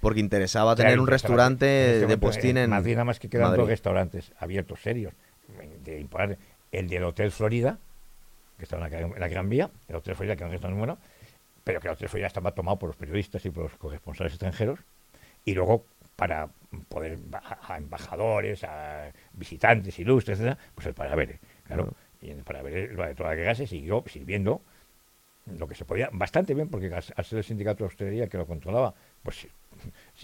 Porque interesaba Claro, tener un restaurante este de postín en Madrid nada más que quedan Madrid. dos restaurantes abiertos serios de imponer el del Hotel Florida que está en la, Gran- en la Gran Vía el Hotel Florida que es un restaurante bueno pero que el Hotel Florida estaba tomado por los periodistas y por los corresponsales extranjeros y luego para poder a, a embajadores a visitantes ilustres etcétera pues el Paravere claro Claro. y en el Paravere lo de toda la guerra se siguió sirviendo lo que se podía bastante bien porque al, al ser el sindicato de hostelería que lo controlaba pues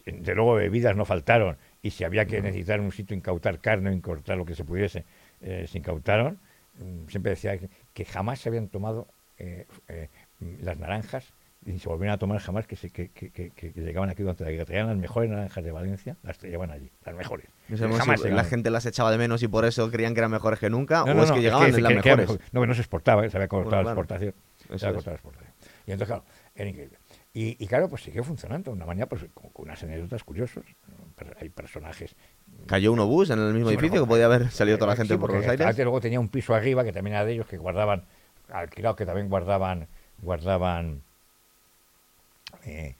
de luego bebidas no faltaron y si había que necesitar un sitio incautar carne o incautar lo que se pudiese eh, se incautaron Mm, siempre decía que, que jamás se habían tomado eh, eh, las naranjas y se volvieron a tomar jamás que, se, que, que, que- que llegaban aquí durante la guerra traían las mejores naranjas de Valencia las traían allí las mejores No sabemos Jamás si la gente las echaba de menos y por eso creían que eran mejores que nunca, No, o no, es que llegaban que- las mejores. mejor. no que no se exportaba ¿eh? se había cortado Bueno, la claro. exportación se había es. cortado la exportación y entonces claro era increíble y, y claro pues siguió funcionando de una manera pues con, con unas anécdotas curiosas hay personajes Cayó un obús en el mismo Sí, edificio bueno, que podía haber salido toda la Sí, gente por porque los aires. luego tenía un piso arriba que también era de ellos que guardaban alquilado que también guardaban guardaban eh,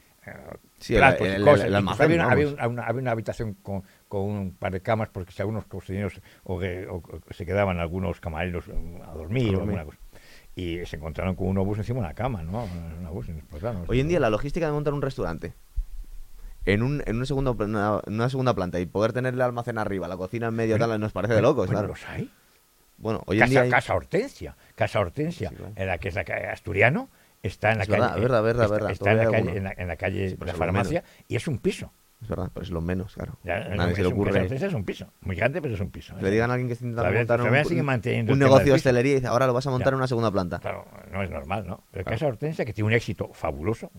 Sí, el- platos cosas. el almacén, había, una, había una- había una habitación con, con un par de camas porque si algunos cocineros o, que- o- o se quedaban algunos camareros eh, a dormir, A o alguna cosa. y se encontraron con un obús encima de una cama no un obús. Hoy en día la logística de montar un restaurante en, un, en, una segunda, en una segunda planta y poder tener el almacén arriba, la cocina en medio, Bueno, tal, nos parece de locos, Bueno, claro. los hay Bueno, hoy en casa, día hay- casa Hortensia, Casa Hortensia, Sí, claro. en la que es la calle Asturiano, está en la Es calle, verdad, verdad, verdad, está, verdad, está en, la calle, en, alguno. la, en la calle Sí, pero de la farmacia y es un piso. Es verdad, pero es lo menos, claro. Ya, Nadie no, se es le ocurre Hortensia es un piso, muy grande, pero es un piso. que le digan a alguien que está intentando montar un, un el negocio de hostelería y dice, ahora lo vas a montar Ya. en una segunda planta. Claro, no es normal, ¿no? Pero Claro. Casa Hortensia, que tiene un éxito fabuloso,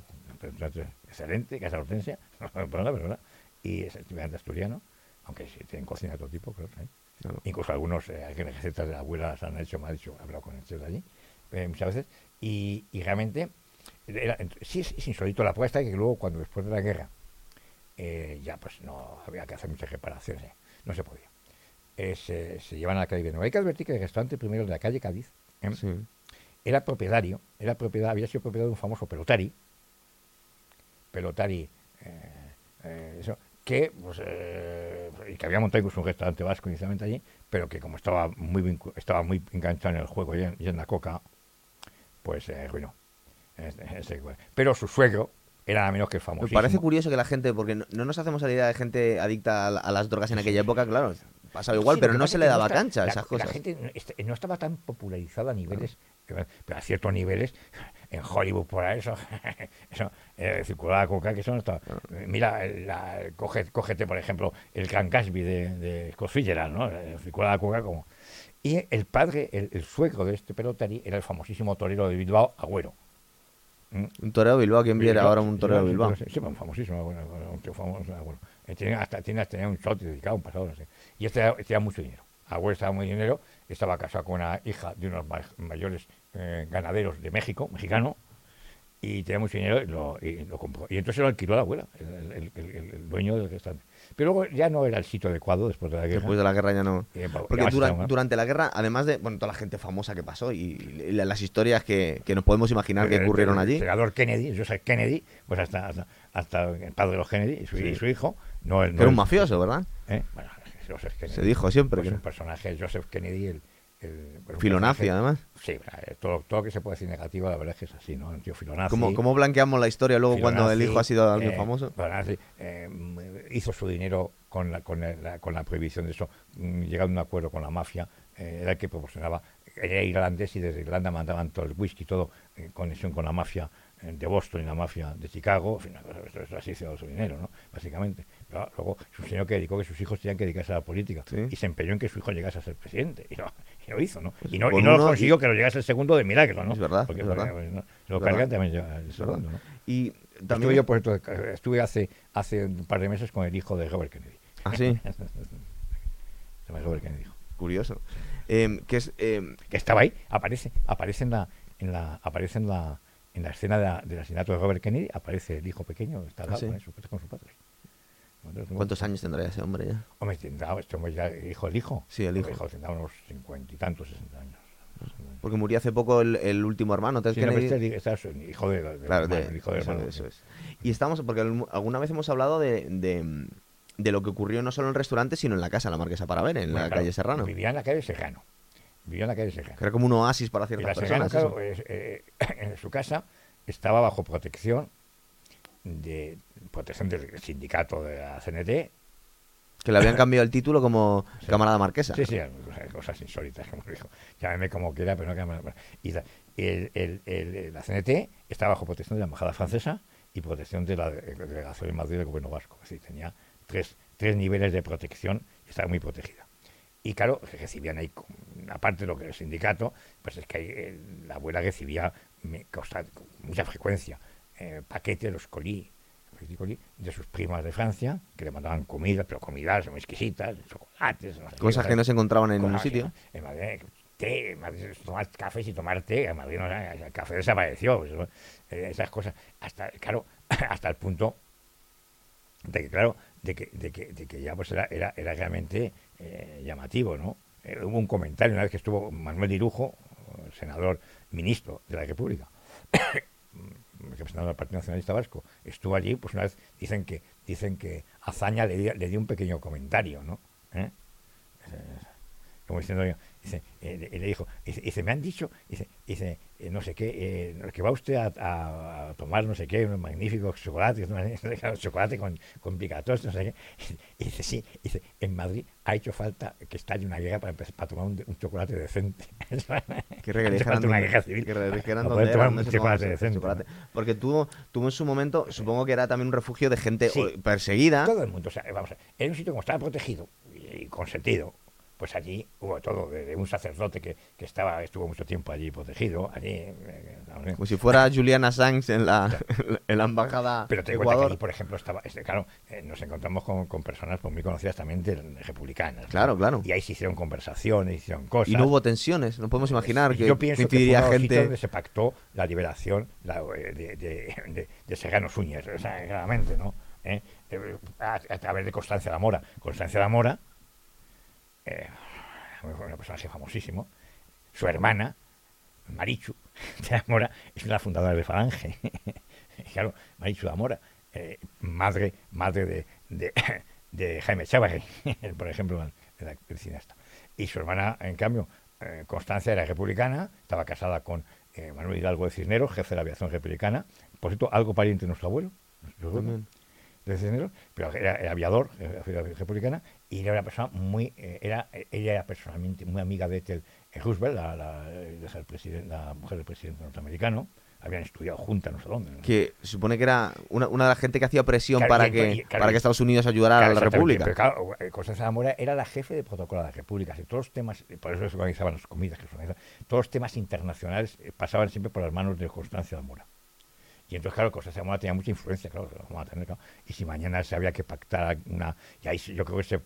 excelente, Casa Hortensia, perdona, perdona, y es estudiante asturiano, aunque sí tienen cocina de todo tipo, creo. ¿eh? Claro. Incluso algunos eh, algunas recetas de la abuela las han hecho, me ha dicho, he hablado con el chef de allí eh, muchas veces, y, y realmente era- sí es, es insólito la apuesta que luego cuando después de la guerra eh, ya pues no había que hacer muchas reparaciones, eh, no se podía. Se, se llevan a la calle de Nueva. Hay que advertir que el restaurante primero de la calle Cádiz. Sí. era propietario, era propiedad, había sido propiedad de un famoso pelotari, pelotari, eso, que, pues, y que había montado incluso un restaurante vasco inicialmente allí, pero que como estaba muy estaba muy enganchado en el juego y en, y en la coca, pues se arruinó. Este- este- Pero su suegro era nada menos que famoso. Me parece curioso que la gente, porque no, no nos hacemos la idea de gente adicta a, la- a las drogas en aquella época, claro, pasaba igual, Sí, pero no se le daba está- cancha a la- esas La cosas. gente no, est- no estaba tan popularizada a niveles, pero a ciertos niveles, en Hollywood por ahí, eso, eso eh, circulaba coca, que eso no estaba. Eh, Mira, la, coge- cógete, por ejemplo, el Gran Gatsby de, de Scott Fitzgerald, ¿no? Eh, Circulaba la coca como... Y el padre, el, el suegro de este pelotari, era el famosísimo torero de Bilbao, Agüero. ¿Mm? Un toreo de Bilbao, ¿quién viera ahora un toreo de Bilbao? Sí, un famosísimo, un tío famoso, bueno. Eh, Tiene hasta, hasta tenía un shot dedicado, un pasado, no sé. Y este tenía mucho dinero. Abuelo estaba muy dinero, estaba casado con una hija de unos ma- mayores eh, ganaderos de México, mexicano, y tenía mucho dinero y lo, y lo compró. Y entonces lo alquiló a la abuela, el, el- el- el- el dueño del restaurante. Pero luego ya no era el sitio adecuado después de la guerra. Después de la guerra ya no. Eh, Porque dura- durante la guerra, además de bueno, toda la gente famosa que pasó y, y la- las historias que, que nos podemos imaginar que el- ocurrieron el allí. senador Kennedy, Joseph Kennedy, pues hasta, hasta, hasta el padre de los Kennedy y su, Sí. su hijo. No, el- no era un el- mafioso, ¿verdad? ¿eh? Bueno, Joseph Kennedy. Se dijo siempre Pues que- un personaje, Joseph Kennedy, el. El bueno, un Filonazi, además. Sí, eh, todo, todo lo que se puede decir negativo, la verdad es que es así, ¿no? Un tío filonazi. ¿Cómo, cómo blanqueamos la historia luego cuando el hijo ha sido alguien eh, famoso? Filonazi, eh, hizo su dinero con la, con la, con la prohibición de eso, mm, llegando a un acuerdo con la mafia, eh, era el que proporcionaba, era irlandés y desde Irlanda mandaban todo el whisky, todo en conexión con la mafia de Boston y la mafia de Chicago, en fin, así hizo su dinero, ¿no? Básicamente. Pero luego es un señor que dedicó que sus hijos tenían que dedicarse a la política Sí. y se empeñó en que su hijo llegase a ser presidente y lo hizo, ¿no? Y no, y no lo consiguió que lo llegase el segundo de milagro, ¿no? Es verdad, Porque, es verdad. porque, no, se lo verdad. cargan también el segundo, ¿no? Y Estuve también. yo, por cierto, estuve hace, hace un par de meses con el hijo de Robert Kennedy. Ah, sí, Robert Kennedy. curioso. Em, que es. em, Que estaba ahí, aparece, aparece en la, en la, aparece en la, en la escena de la- del asesinato de Robert Kennedy, aparece el hijo pequeño, está al Ah, lado sí. con, su, con su padre. ¿Cuántos años tendrá ese hombre ya? Hombre, tendrá, este ya, hijo del hijo. Sí, el hijo. tendrá unos cincuenta y tantos, sesenta años. Porque murió hace poco el, el último hermano, Ted Sí, no, Kennedy. este es el hijo de, de- Claro, hermano, de- el hijo de eso, hermano, eso es. Y estamos, porque al- alguna vez hemos hablado de, de, de lo que ocurrió no solo en el restaurante, sino en la casa, la Marquesa para ver, en Bueno, la claro, calle Serrano. Vivía en la calle Serrano. Vivía en la calle Serrano. Era como un oasis para Y la ciertas Serrano, personas. claro, es, eh, en su casa estaba bajo protección de protección del sindicato de la CNT. Que le habían cambiado el título como Sí. camarada marquesa. Sí, sí, cosas, insólitas, como dijo. Llámeme como quiera, pero no me- Y la, el- el- el- la CNT estaba bajo protección de la Embajada Francesa y protección de la de- delegación en Madrid del gobierno vasco. Es decir, tenía tres, tres niveles de protección y estaba muy protegida. Y claro, recibían ahí, aparte de lo que el sindicato, pues es que ahí, eh, la abuela recibía me- con mucha frecuencia eh, paquetes, los colí, de sus primas de Francia, que le mandaban comida, pero comidas muy exquisitas, chocolates, no sé qué, Cosas que no se encontraban en un sitio. En Madrid, té, en Madrid, tomar café y tomar té, en Madrid no, el café desapareció, pues, eh, esas cosas, hasta, claro, hasta el punto de que, claro, de que, de que, de que ya pues era, era, era realmente eh, llamativo, ¿no? Eh, hubo un comentario una vez que estuvo Manuel Dirujo, eh, senador, ministro de la República, representando al Partido Nacionalista Vasco, estuvo allí, pues una vez dicen que dicen que Azaña le, le dio un pequeño comentario, ¿no? ¿Eh? Eh, Como diciendo, dice, eh, le dijo, dice, dice, me han dicho, dice, dice eh, no sé qué, eh, que va usted a, a- a tomar no sé qué, unos magníficos chocolates, chocolate con, con picatos, no sé qué. Y dice, sí, dice, en Madrid ha hecho falta que estalle una guerra para, empezar- para tomar un, un chocolate decente. Que re- que Hace falta dijeran una guerra civil que era, tomar un chocolate decente. chocolate. Porque tuvo, tuvo en su momento, supongo que era también un refugio de gente Sí. perseguida. Todo el mundo, o sea, vamos a ver, en un sitio como estaba protegido y consentido, pues allí hubo todo, desde un sacerdote que, que estaba, estuvo mucho tiempo allí protegido, allí, eh, eh, Como si fuera Julian Assange en la, en la embajada pero te de cuenta que Ecuador. allí, por ejemplo, estaba, este, claro, eh, nos encontramos con, con personas pues, muy conocidas también de, republicanas. ¿no? Claro, claro. Y ahí se hicieron conversaciones, hicieron cosas. Y no hubo tensiones, no podemos imaginar que yo pienso que fue de gente. donde se pactó la liberación la, de, de, de, de o sea, claramente, ¿no? A, a través de Constancia la Mora. Constancia la Mora, eh, un personaje famosísimo, su hermana, Marichu de la Mora, es la fundadora de Falange. Claro, Marichu de la Mora, eh, madre, madre de, de, de Jaime Chávarri, por ejemplo, el, el- el cineasta. Y su hermana, en cambio, eh, Constancia era republicana, estaba casada con eh, Manuel Hidalgo de Cisneros, jefe de la aviación republicana, por cierto, algo pariente de nuestro abuelo, nuestro abuelo, También. de Cisneros, pero era, era aviador, eh, era republicana, y era una persona muy, eh, era, ella era personalmente muy amiga de Ethel Roosevelt, la, la, la mujer del presidente norteamericano, habían estudiado juntas, no sé dónde. ¿no? Que se supone que era una, una de las gente que hacía presión Claro, para, y que, entonces- y- claro, para que Estados Unidos ayudara Claro, a la República. Pero claro, eh, Constanza Zamora era la jefe de protocolo de las repúblicas y todos los temas, eh, por eso se organizaban las comidas, que se organizaban, todos los temas internacionales pasaban siempre por las manos de Constancia Zamora. Y entonces, claro, Constancia Zamora tenía mucha influencia, claro, lo vamos a tener, claro. Y si mañana se había que pactar una. Y ahí yo creo que se, eh,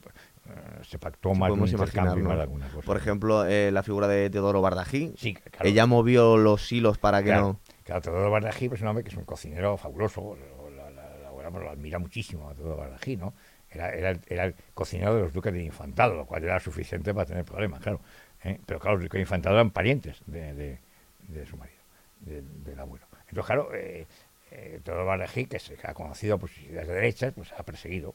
se pactó Sí, más de un y imaginarnos. más de alguna cosa. Por ejemplo, eh, la figura de Teodoro Bardají. sí, claro, Ella movió los hilos para que claro, no. Claro, Teodoro Bardají pues, es un hombre que es un cocinero fabuloso, la, la, la abuela pues, lo admira muchísimo a Teodoro Bardají, ¿no? Era, era, el- era el cocinero de los duques de Infantado, lo cual era suficiente para tener problemas, claro. ¿eh? Pero claro, los duques de Infantado eran parientes de, de- de su marido, de- del abuelo. Entonces, claro, eh, eh, Teodoro Bardají, que se ha conocido por sus ideas de derechas, pues ha perseguido.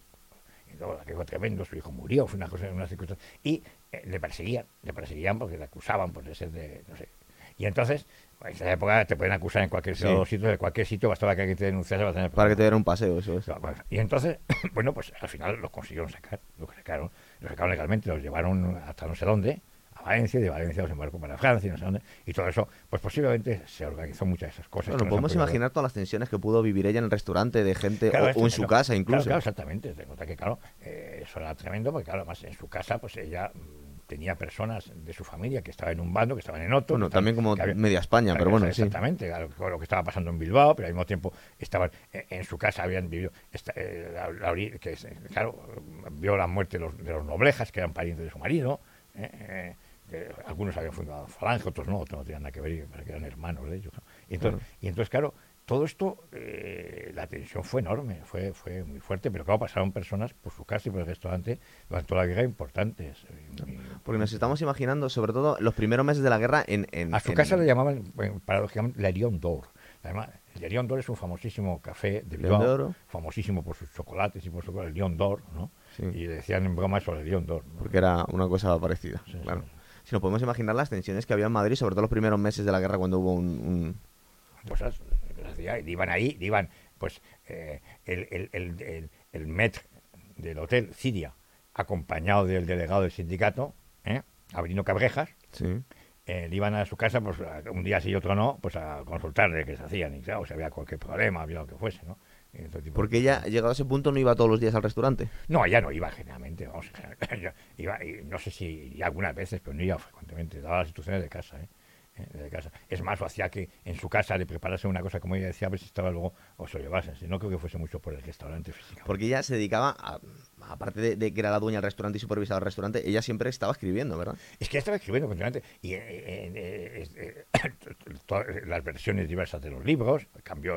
Aquello fue tremendo, su hijo murió, fue una cosa, una circunstancia. Y eh, le perseguían, le perseguían porque le acusaban de ser de, no sé. Y entonces, en esa época te pueden acusar en cualquier Sí. sitio, de cualquier sitio, bastaba que alguien te denunciase para tener Para que te problemas. diera un paseo, eso es. Y entonces, bueno, pues al final los consiguieron sacar, los sacaron, los sacaron legalmente, los llevaron hasta no sé dónde, Valencia, y de Valencia los embarcó para Francia, y no sé dónde, y todo eso, pues posiblemente se organizó muchas de esas cosas. Bueno, podemos imaginar todas las tensiones que pudo vivir ella en el restaurante de gente Claro, o, en su claro, casa claro, incluso. Claro, exactamente. Te nota que, claro, eh, eso era tremendo, porque, claro, además en su casa, pues ella mm, tenía personas de su familia que estaban en un bando, que estaban en otro. Bueno, también como había- media España, pero bueno, sí. Exactamente, claro, con lo que estaba pasando en Bilbao, pero al mismo tiempo estaban eh, en su casa, habían vivido, esta- eh, la- que eh, claro, vio la muerte de los, de los noblejas, que eran parientes de su marido, eh, eh, algunos habían fundado Falange, otros no, otros no tenían nada que ver, que eran hermanos de ellos. ¿no? Y, entonces, y entonces, claro, todo esto, eh, la tensión fue enorme, fue, fue muy fuerte, pero claro, pasaron personas por su casa y por el restaurante durante toda la guerra importantes. Y- y- Porque nos estamos imaginando, sobre todo, los primeros meses de la guerra en... en- a su en- casa le llamaban, bueno, paradójicamente, la Lion d'Or. Además, el Lion d'Or es un famosísimo café de Bilbao, famosísimo por sus chocolates y por su el Lion d'Or, ¿no? Sí. Y decían en broma sobre el Lion d'Or. ¿no? Porque era una cosa parecida, Sí, claro. sí. Si nos podemos imaginar las tensiones que había en Madrid, sobre todo los primeros meses de la guerra cuando hubo un... un- hacía, y iban ahí, iban pues eh, el, el, el, el, el maître del hotel Siria, acompañado del delegado del sindicato, ¿eh? Avelino Cabrejas, Sí. eh, le iban a su casa, pues un día sí y otro no, pues a consultarle qué se hacían, y claro, si había cualquier problema, había lo que fuese, ¿no? Porque ella, llegado a ese punto, no iba todos los días al restaurante. No, ella no iba generalmente, vamos, yo iba, y no sé si algunas veces, pero no iba frecuentemente, daba las instrucciones de casa, ¿eh? Eh, de casa. Es más, o hacía que en su casa le preparase una cosa, como ella decía, a ver si estaba luego o se lo llevasen. Si no creo que fuese mucho por el restaurante físicamente. Porque ella se dedicaba, a- aparte de, de que era la dueña del restaurante y supervisaba el restaurante, ella siempre estaba escribiendo, ¿verdad? Es que ella estaba escribiendo continuamente y eh, eh, eh, eh, todas las versiones diversas de los libros, cambió,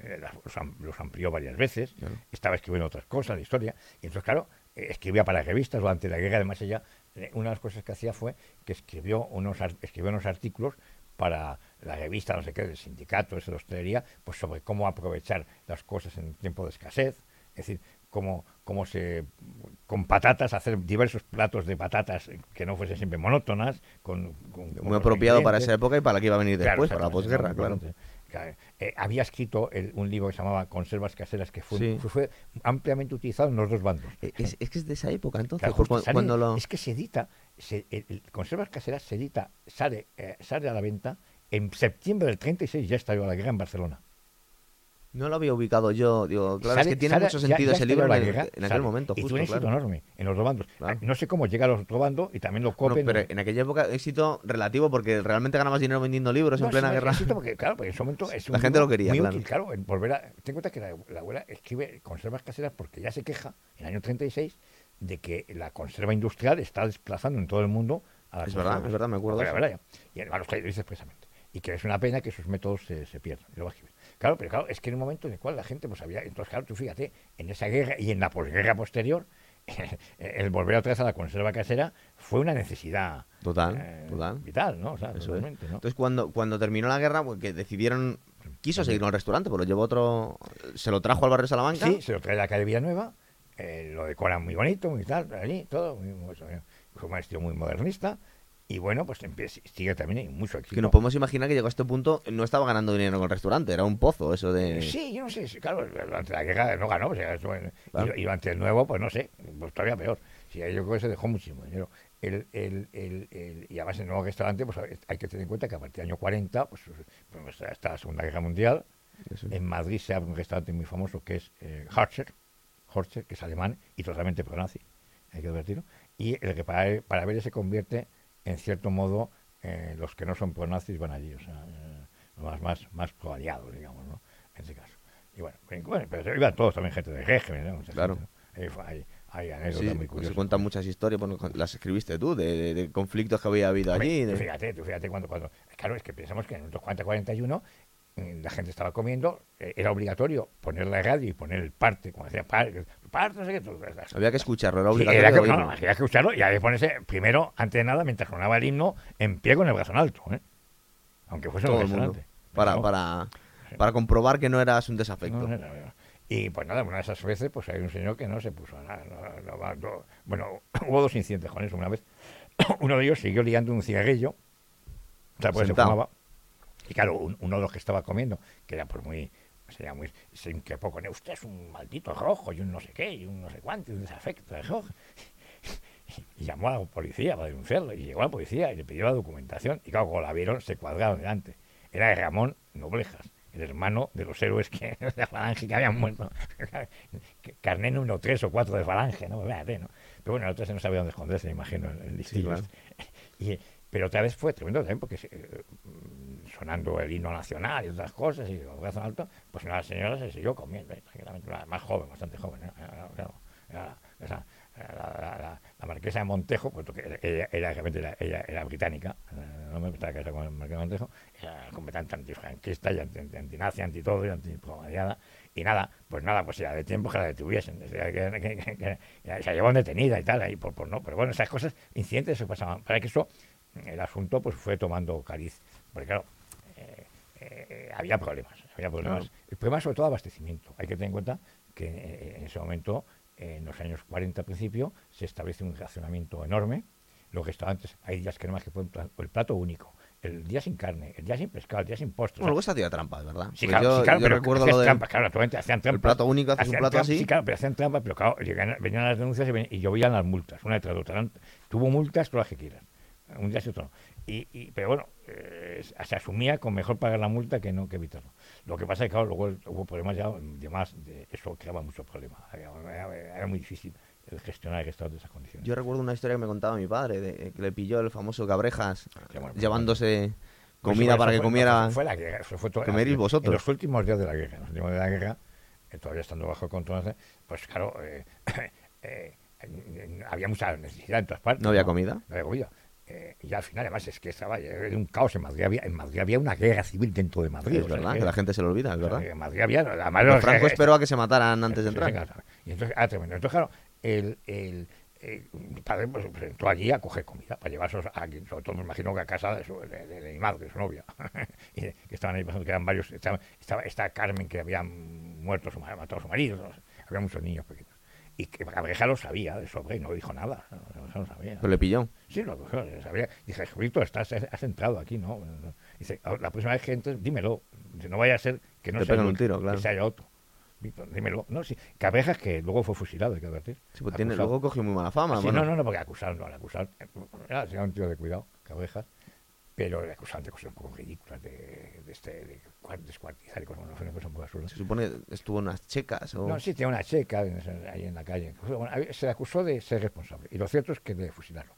eh, los, am- los amplió varias veces, Claro. estaba escribiendo otras cosas de historia, y entonces, claro, eh, escribía para revistas durante la guerra, además ella, eh, una de las cosas que hacía fue que escribió unos, escribió unos artículos para la revista, no sé qué, del sindicato, eso de hostelería, pues sobre cómo aprovechar las cosas en tiempo de escasez, es decir, cómo, cómo se, con patatas, hacer diversos platos de patatas que no fuesen siempre monótonas, con, con- Muy apropiado para esa época y para la que iba a venir Claro, después, para la posguerra, claro. Eh, había escrito el- un libro que se llamaba Conservas caseras, que fue, Sí. fue, fue ampliamente utilizado en los dos bandos. Eh, Es, es que es de esa época, entonces, Claro, por justo cu- sale- cuando lo... Es que se edita, se- el, el Conservas Caseras se edita, sale, eh, sale a la venta en septiembre del 36, ya estalló la guerra en Barcelona. No lo había ubicado yo, digo, claro, Sale- es que tiene sale- mucho ya- sentido ya ese estalló libro en, la en aquel sale. momento, Y tuvo justo, un éxito claro. enorme en los dos bandos. Claro. No sé cómo llega a los otro bando y también lo Bueno, copen. pero en aquella época éxito relativo porque realmente ganabas dinero vendiendo libros en No, plena sí, guerra. éxito porque, claro, porque en ese momento es La gente lo quería, muy claro. útil, claro, en volver a, ten en cuenta que la, la abuela escribe conservas caseras porque ya se queja en el año 36 de que la conserva industrial está desplazando en todo el mundo a las Es verdad, es verdad, me acuerdo La verdad, ya. Y además lo dice expresamente. Y que es una pena que sus métodos se, se pierdan. y lo va a escribir. Claro, pero claro, es que en un momento en el cual la gente pues había... Entonces, claro, tú fíjate, en esa guerra y en la posguerra posterior, el volver otra vez a la conserva casera fue una necesidad Total, eh, total. vital, ¿no? O sea, Eso es. totalmente, ¿no? Entonces, cuando, cuando terminó la guerra, pues que decidieron. Quiso seguir en el restaurante, pero lo llevó otro. Se lo trajo al barrio Salamanca. Sí, se lo trae de la calle Villanueva, eh, lo decoran muy bonito, muy tal, allí, todo, muy, muy- fue un estilo muy modernista, y bueno, pues empieza, sigue también hay mucho éxito. Que nos podemos imaginar que llegó a este punto, no estaba ganando dinero con el restaurante, era un pozo eso de. Sí, yo no sé, sí, claro, durante la guerra no ganó, ya eso, eh, Claro. y, y durante el nuevo, pues no sé, pues todavía peor. Sí, yo creo que se dejó muchísimo dinero. El, el, el, y además el nuevo restaurante, pues hay que tener en cuenta que a partir del año 40, pues, pues, está- la Segunda Guerra Mundial, Eso. En Madrid se abre un restaurante muy famoso que es eh, Harcher, Horcher, que es alemán y totalmente pro-nazi, hay que advertirlo. Y el que para, para ver se convierte, en cierto modo, eh, los que no son pro-nazis van allí, o sea, eh, más, más, más pro-aliados, digamos, ¿no? En este caso. Y bueno, pero iban todos también gente de régimen, ¿no? Mucha Claro. gente, ¿no? Hay, anécdotas Sí, muy se curiosas. cuentan muchas historias, bueno, las escribiste tú, de, conflictos que había habido allí. tú de- fíjate, tú fíjate cuando, cuando... Claro, es que pensamos que en el 40-41 mm, la gente estaba comiendo, eh, era obligatorio poner la radio y poner el parte, como decía, parte, parte no sé qué. todo, Había que escucharlo, era Sí, obligatorio. era que- oírlo. no, no, había que escucharlo y había que ponerse primero, antes de nada, mientras sonaba el himno, en pie con el brazo en alto, ¿eh? Aunque fuese Todo un el mundo. Para, para, para comprobar que no eras un desafecto. Y pues nada, una de esas veces, pues hay un señor que no se puso a nada. bueno, hubo dos incidentes con eso. Una vez, uno de ellos siguió liando un cigarrillo, o sea, pues se fumaba. Y claro, un- uno de los que estaba comiendo, que era pues muy, sería muy, se increpó con él, usted es un maldito rojo y un no sé qué, y un no sé cuánto, y un desafecto de rojo. Y llamó a la policía para denunciarlo. Y llegó a la policía y le pidió la documentación. Y claro, cuando la vieron, se cuadraron delante. Era Ramón Noblejas, el hermano de los héroes que, de la falange que habían muerto. Carné número 3 o 4 de falange, ¿no? Fíjate, ¿no? Pero bueno, el otro se no sabía dónde esconderse, me imagino, el claro. este. Y, pero otra vez fue tremendo también, porque eh, sonando el himno nacional y otras cosas, y el brazo alto, pues una señora se siguió comiendo, ¿eh? tranquilamente, una más joven, bastante joven. ¿eh? Era- la, marquesa de Montejo, puesto que ella, ella ella era británica, eh, no me estaba casada con el marqués de Montejo, era completamente antifranquista y anti, anti, antinazi, anti todo y antipromediada. Y nada, pues nada, pues ya de tiempo que la detuviesen, se llevaron detenida y tal, ahí por, por no, pero bueno, esas cosas, incidentes se pasaban. Para que eso, el asunto pues fue tomando cariz, porque claro, eh, eh, había problemas, había problemas. Claro. El problema sobre todo abastecimiento. Hay que tener en cuenta que eh, en ese momento, en los años 40 al principio, se establece un racionamiento enorme. Lo que estaba antes, hay días que no más que pla- el plato único, el día sin carne, el día sin pescado, el día sin postres. Bueno, luego se hacía trampas, ¿verdad? Sí, claro, yo, sí, claro, yo pero recuerdo lo de... trampas, claro, naturalmente hacían trampas. plato único, haces un plato trampas, así. Sí, claro, pero hacían trampas, pero claro, llegan- venían las denuncias y, ven- y llovían las multas, una detrás de otra. Tuvo multas todas las que quieras, un día y otro no. Y, y- pero bueno, eh, se asumía con mejor pagar la multa que no que evitarlo. Lo que pasa es que claro, luego hubo problemas ya de más, de eso creaba muchos problemas. Era, era- muy difícil el gestionar el estado de esas condiciones. Yo recuerdo una historia que me contaba mi padre, de que le pilló el famoso Cabrejas Sí, bueno, llevándose Pues comida para fue- que no, comiera... Fue, fue la guerra, eso fue todo- comeréis en- vosotros. En los últimos días de la guerra, en los últimos días de la guerra, eh, todavía estando bajo control, pues claro, eh, eh, eh, había mucha necesidad en todas partes. ¿No había comida? No había comida. Eh, y al final, además, es que estaba era un caos en Madrid. Había, en Madrid había una guerra civil dentro de Madrid. Es o sea, verdad, que- que la gente se lo olvida, es verdad. que En Madrid había. Además, los- Franco eh, esperó a que se mataran antes de entrar. claro. Y entonces, ah, tremendo. Entonces, claro, el, el, eh, mi padre pues, entró allí a coger comida para llevarse aquí, sobre todo me imagino que a casa de, su, de, de- de mi madre, de su novia, y que estaban ahí, pasando, que eran varios, estaba, estaba esta Carmen que había muerto, su, ma- matado a su marido, no sé, había muchos niños pequeños. Y que Cabreja lo sabía de sobre y no dijo nada. Cabreja lo sabía. Le pilló. Sí, lo sabía. Dice, Víctor, estás, has entrado aquí, ¿no? Dice, "Ah, la próxima vez que entres, dímelo. Dice, no vaya a ser que no Te sea pegan yo, un tiro, que claro. sea yo otro. Víctor, dímelo. No, sí. Cabrejas que luego fue fusilado, hay que advertir. Sí, pues tiene, luego cogió muy mala fama. Sí, bueno. No, no, no, porque acusaron, no, al acusar. Era, era un tío de cuidado, Cabrejas. Pero le acusaron de cosas un poco ridículas, de, de, este, de cuart- descuartizar y cosas, una cosa un poco absurda. Se supone que estuvo en unas checas o... No, sí, tenía una checa ahí en la calle. Bueno, se le acusó de ser responsable. Y lo cierto es que le fusilaron.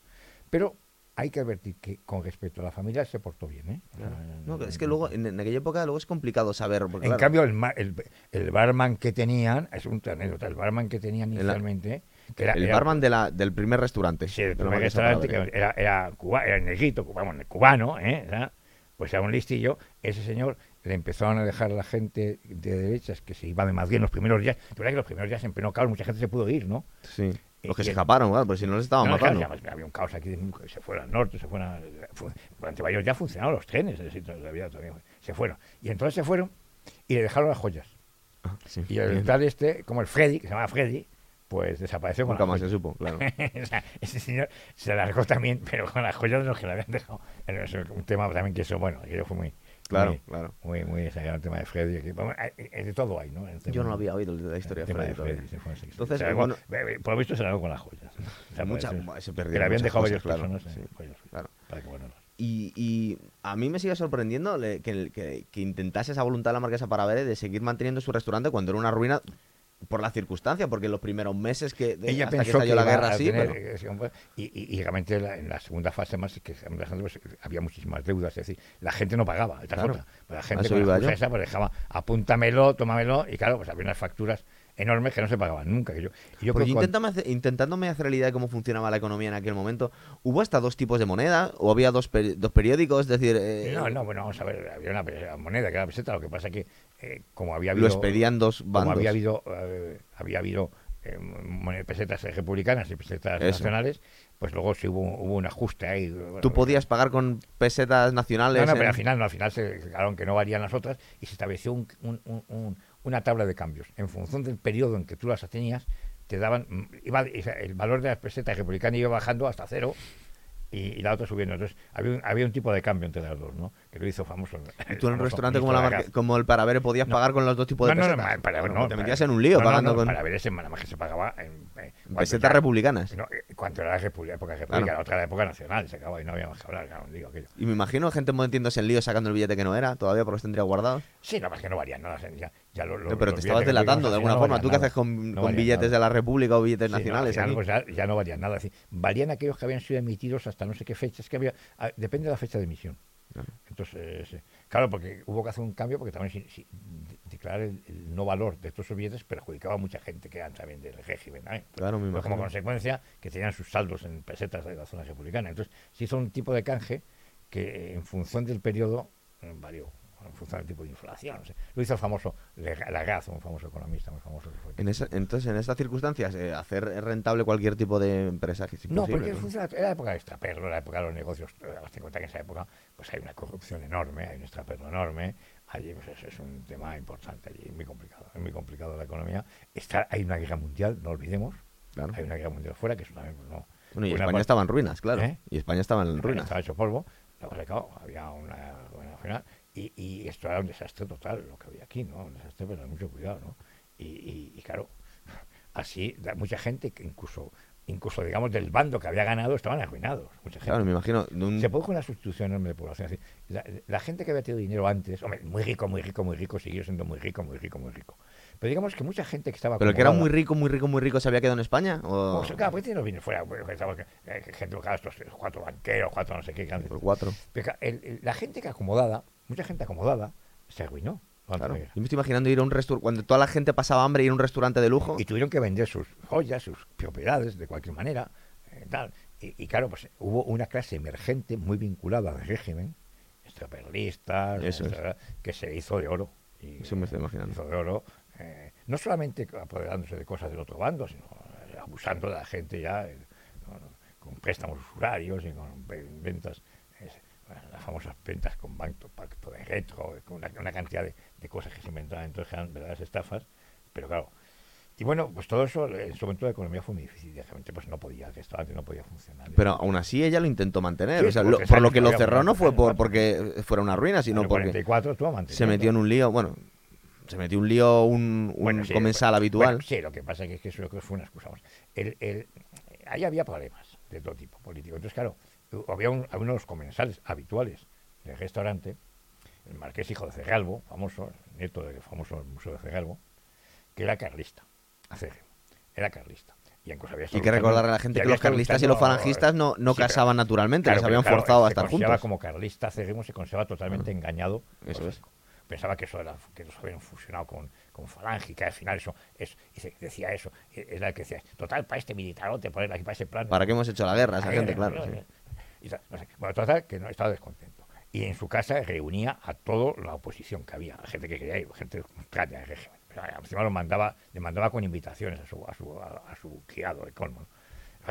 Pero hay que advertir que con respecto a la familia se portó bien, ¿eh? Claro. No, es que luego, en, en aquella época, luego es complicado saber. Porque, En claro, cambio, el, el, el barman que tenían, es un anécdota, el barman que tenían inicialmente, era, el era- barman de la, del primer restaurante. sí, el de la primer restaurante, que era, era, cuba, era negrito, cubano, ¿eh? Era- pues era un listillo, ese señor le empezaron a dejar a la gente de derechas que se iba de Madrid en los primeros días. De verdad que los primeros días en pleno caos mucha gente se pudo ir, ¿no? Sí. Los que Y se el- escaparon, claro, porque si no les estaban No, claro, matando. ya, pues, había un caos aquí, de- se fueron al norte, se fueron a, durante varios días funcionaron los trenes, es decir, todavía, todavía, se fueron. Y entonces se fueron y le dejaron las joyas. Ah, sí. Y el tal este, como el Freddy, que se llamaba Freddy, pues desapareció con Nunca más se supo, claro. O sea, ese señor se largó también, pero con las joyas de los que le habían dejado. Pero es un tema también que eso, bueno, que fue muy, Claro, muy, claro. muy, muy exagerado el tema de Freddy. que, bueno, hay- hay de todo hay, ¿no? Tema- Yo no había oído la historia el de tema Freddy fue así. Entonces, Se bueno- ve- por lo visto se largó con las joyas. O sea, Mucha- ser. buah, se que perdieron le habían dejado varias claro, personas eh, sí, joyas, claro. para que. Y, y a mí me sigue sorprendiendo que, que, que intentase esa voluntad de la Marquesa Paravere de seguir manteniendo su restaurante cuando era una ruina por la circunstancia, porque en los primeros meses que de- ella hasta pensó que, la guerra sí, tener, pero y, y- y realmente la- en la segunda fase más que pues, había muchísimas deudas, es decir, la gente no pagaba, esta es Claro. otra. Pues la gente con la yo. esa, pues dejaba, apúntamelo, tómamelo, y claro, pues había unas facturas enormes que no se pagaban nunca. Que yo, y yo Porque creo que inténtame hacer- intentándome hacer idea de cómo funcionaba la economía en aquel momento, ¿hubo hasta dos tipos de moneda? ¿O había dos, peri- dos periódicos? Es decir, eh, No, no, bueno, vamos a ver, había una moneda que era la peseta, lo que pasa que eh, como había lo habido... expedían dos como había habido, eh, había habido eh, pesetas republicanas y pesetas Eso. nacionales, pues luego sí hubo, hubo un ajuste ahí. bueno, Tú podías pagar con pesetas nacionales. No, no, pero en- al final, no, al final se claro que no valían las otras y se estableció un- un- un- un- una tabla de cambios. En función del periodo en que tú las tenías, te daban, mm, iba, el valor de las pesetas republicanas iba bajando hasta cero y, y la otra subiendo. Entonces había un, había un tipo de cambio entre las dos, ¿no? Que lo hizo famoso. Y tú en un restaurante como, la Marque- como el Paravere podías No. pagar con los dos tipos de no, no, no, para no, te metías en un lío pagando no, con Para ver ese nada más que se pagaba en, eh, pesetas republicanas. No, eh, cuando era la república, época república, Claro. la otra era la época nacional, se acababa y no había más que hablar, claro, digo aquello. Y me imagino gente metiéndose en lío sacando el billete que no era, todavía porque los tendría guardados. Sí, no, más que no varían nada, ya, ya lo, lo- pero te estabas delatando de alguna forma. ¿Tú qué haces con, billetes de la República o billetes nacionales? pues ya, no valían nada. es valían aquellos que habían sido emitidos hasta no sé qué fecha. Es que había, ah, depende de la fecha de emisión. Entonces, eh, claro, porque hubo que hacer un cambio porque también si- si- de- declarar el, el no valor de estos billetes perjudicaba a mucha gente que eran también del régimen. ¿eh? Claro, me como consecuencia que tenían sus saldos en pesetas de la zona republicana. Entonces se hizo un tipo de canje que en función del periodo eh, varió, en función del tipo de inflación. no sé. Lo hizo el famoso Lagaz, un famoso economista muy famoso. que fue- En esa- entonces, en estas circunstancias, eh, hacer rentable cualquier tipo de empresa que No, porque ¿no? funciona- era la época de extraperlo, la época de los negocios. eh, Hazte cuenta que en esa época pues hay una corrupción enorme, hay un extraperlo enorme. Allí pues, es, es un tema importante, allí es muy complicado. Es muy complicado la economía. Está, hay una guerra mundial, no olvidemos. Claro. Hay una guerra mundial fuera, que eso también pues, no. Bueno, y España parte- estaba en ruinas, claro. ¿Eh? Y España estaba en ruinas. Estaba hecho polvo, había una nacional. Y, y esto era un desastre total, lo que había aquí, ¿no? Un desastre, pero mucho cuidado, ¿no? Y, y- y claro, así, mucha gente que incluso, incluso digamos, del bando que había ganado estaban arruinados. Mucha gente. Claro, me imagino. un- Se produjo una sustitución enorme de población. Decir, la, la gente que había tenido dinero antes, hombre, muy rico, muy rico, muy rico, siguió siendo muy rico, muy rico, muy rico. Pero digamos que mucha gente que estaba. Pero el que era muy rico, muy rico, muy rico, ¿se había quedado en España? ¿O o sea, claro, pues tiene los bienes fuera, pues, eh, gente eh, cuatro banqueros, cuatro no sé qué. grandes. por cuatro? Pero el- el- la gente que acomodada, mucha gente acomodada, se arruinó. Claro. Yo me estoy imaginando ir a un restaurante, cuando toda la gente pasaba hambre, ir a un restaurante de lujo. Y tuvieron que vender sus joyas, sus propiedades, de cualquier manera. eh, tal. Y, y claro, pues hubo una clase emergente muy vinculada al régimen, extraperlistas, Eso es. que se hizo de oro. Y, Eso me estoy imaginando. Se hizo de oro, eh, no solamente apoderándose de cosas del otro bando, sino eh, abusando de la gente ya, eh, con, con préstamos usurarios y con ve- ventas, las famosas ventas con banco, pacto de retro, con una, una cantidad de, de cosas que se inventaban, entonces eran verdaderas estafas, pero claro. Y bueno, pues todo eso, en su momento la economía fue muy difícil, realmente pues no podía, el restaurante no podía funcionar. Pero aún así ella lo intentó mantener. Sí, o sea, por lo- por lo que lo cerró no fue por porque fuera una ruina, sino porque 44 estuvo se metió en un lío. Bueno, se metió un lío un, un Bueno, sí, comensal bueno, habitual. bueno, sí, lo que pasa es que eso fue una excusa. El, el- ahí había problemas de todo tipo político. Entonces, claro, había un, había uno de los comensales habituales del restaurante, el marqués hijo de Cegalbo, famoso, nieto del famoso museo de Cegalbo, que era carlista, acérrimo, era carlista. Y, hay que recordarle a la gente que los carlistas y los falangistas no, no Sí, pero- casaban naturalmente, Claro, les habían claro, forzado a se estar consideraba juntos. como carlista acérrimo, se conserva totalmente engañado. Eso es. Pensaba que eso era que los habían fusionado con, con Falange y que al final eso es decía eso e- era el que decía total para este militarote aquí para ese plan ¿Para qué hemos hecho la guerra? Esa gente, claro. sí. Y tal, no sé. Bueno, total, que no estaba descontento. Y en su casa reunía a toda la oposición que había, gente que quería ir, gente contraria al régimen. O sea, encima lo mandaba, le mandaba con invitaciones a su, a su, a, a su criado de colmo. ¿no?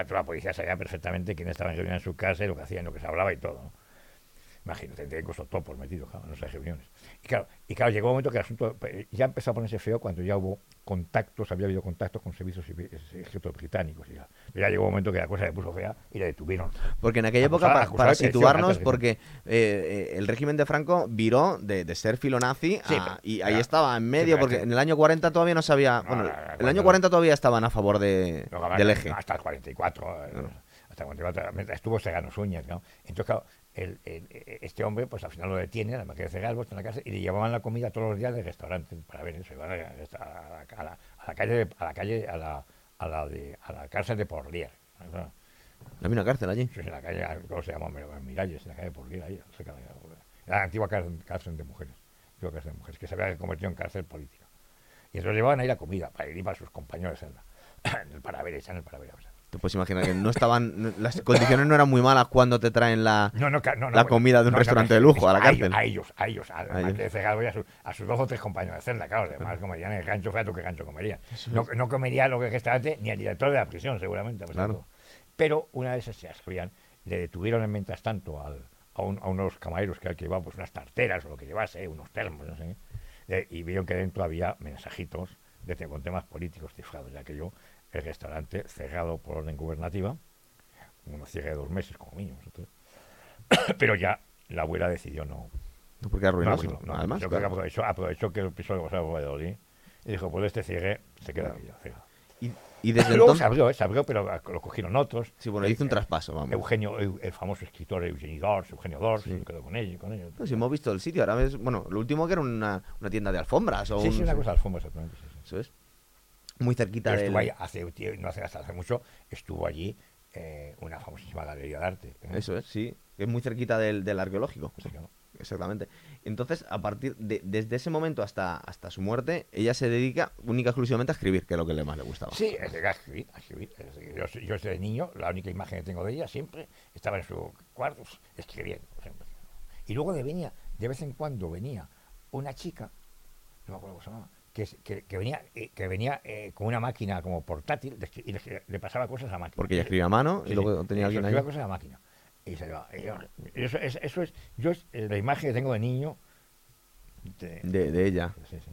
La policía sabía perfectamente quién estaba en en su casa y lo que hacían, lo que se hablaba y todo. Imagínate, tendría incluso topos metidos claro, en esas reuniones. Y claro, y claro, llegó un momento que el asunto eh, ya empezó a ponerse feo cuando ya hubo contactos, había habido contactos con servicios civi- eh, secretos británicos. Y ya, ya llegó un momento que la cosa se puso fea y la detuvieron. Porque en aquella época, Acusada- para traición, situarnos, porque eh, eh, el régimen de Franco viró de, de ser filonazi Sí, a- y ahí estaba en medio, porque en el año 40 todavía no sabía. No, Bueno, no, no, el año 40 todavía estaban a favor de, del eje. Hasta el 44. eh, Hasta el 44. mientras Estuvo Segano Suñez, ¿no? Entonces, claro, el- el- este hombre, pues al final lo detiene, la máquina de está en la casa, y le llevaban la comida todos los días del restaurante para ver eso. Iban a, la, a la- a la calle, de- a la calle, a la, a la, de, a la cárcel de Porlier. ¿no? Había una cárcel allí. Es en la calle, ¿cómo se llama? Miralles, en la calle de Porlier, ahí, cerca de la, antigua cárcel, cárcel de mujeres. Antigua cárcel de mujeres, que se había convertido en cárcel política. Y entonces llevaban ahí la comida para ir para sus compañeros de celda. en el para ver, en el para ver. Te puedes imaginar que no estaban. Las condiciones no eran muy malas cuando te traen la, No, no, ca- no, no, la comida de un restaurante de lujo a la cárcel. A ellos, a ellos, a, A ellos. que a, sus- a sus dos o tres compañeros de celda, claro, además comerían el gancho, fíjate qué gancho comerían. No, no comería lo que restaurante ni el director de la prisión, seguramente. de Claro. Pero una vez se sabían, le detuvieron en mientras tanto al, a, un- a unos camareros que, que llevaba pues, unas tarteras o lo que llevase, unos termos, no sé eh, y vieron que dentro había mensajitos de, con temas políticos cifrados, ya que yo, el restaurante cerrado por orden gubernativa, uno cierre de dos meses como mínimo, nosotros. pero ya la abuela decidió no, No, porque arruinoso. no, no, además, yo creo que claro. aprovechó, aprovechó que el piso de Gonzalo Valladolid y dijo, pues este cierre se queda Claro. aquí. Y, y desde Luego entonces. se abrió, eh, se abrió, pero lo cogieron otros. Sí, bueno, Eh, hizo un eh, traspaso, vamos. Eugenio, Eu- el famoso escritor Eugenio Dors, Eugenio Dors, Sí. se quedó con ellos. Con ellos. No, si hemos visto el sitio, ahora ves. Bueno, lo último que era una, una tienda de alfombras. O sí, un- sí, una cosa de alfombra, exactamente. sí, sí. Eso es. Muy cerquita estuvo ahí hace, tie- no hace, hasta hace mucho, estuvo allí eh, una famosísima galería de arte. ¿eh? Eso es, sí. Es muy cerquita del, del arqueológico. Sí, claro. Exactamente. Entonces, a partir de desde ese momento hasta, hasta su muerte, ella se dedica única exclusivamente a escribir, que es lo que le más le gustaba. Sí, es de a escribir, a escribir. Yo, yo desde niño, la única imagen que tengo de ella siempre estaba en su cuarto pues, escribiendo. siempre. Y luego de, venía, de vez en cuando venía una chica, no me acuerdo cómo se llamaba, que, que, que venía, eh, que venía eh, con una máquina como portátil y le, le pasaba cosas a máquina. Porque ella escribía a mano Sí, y luego tenía alguien ahí. cosas a máquina. Y se y yo- y eso, es, eso es, yo es eh, la imagen que tengo de niño. de- De, de ella. sí, sí.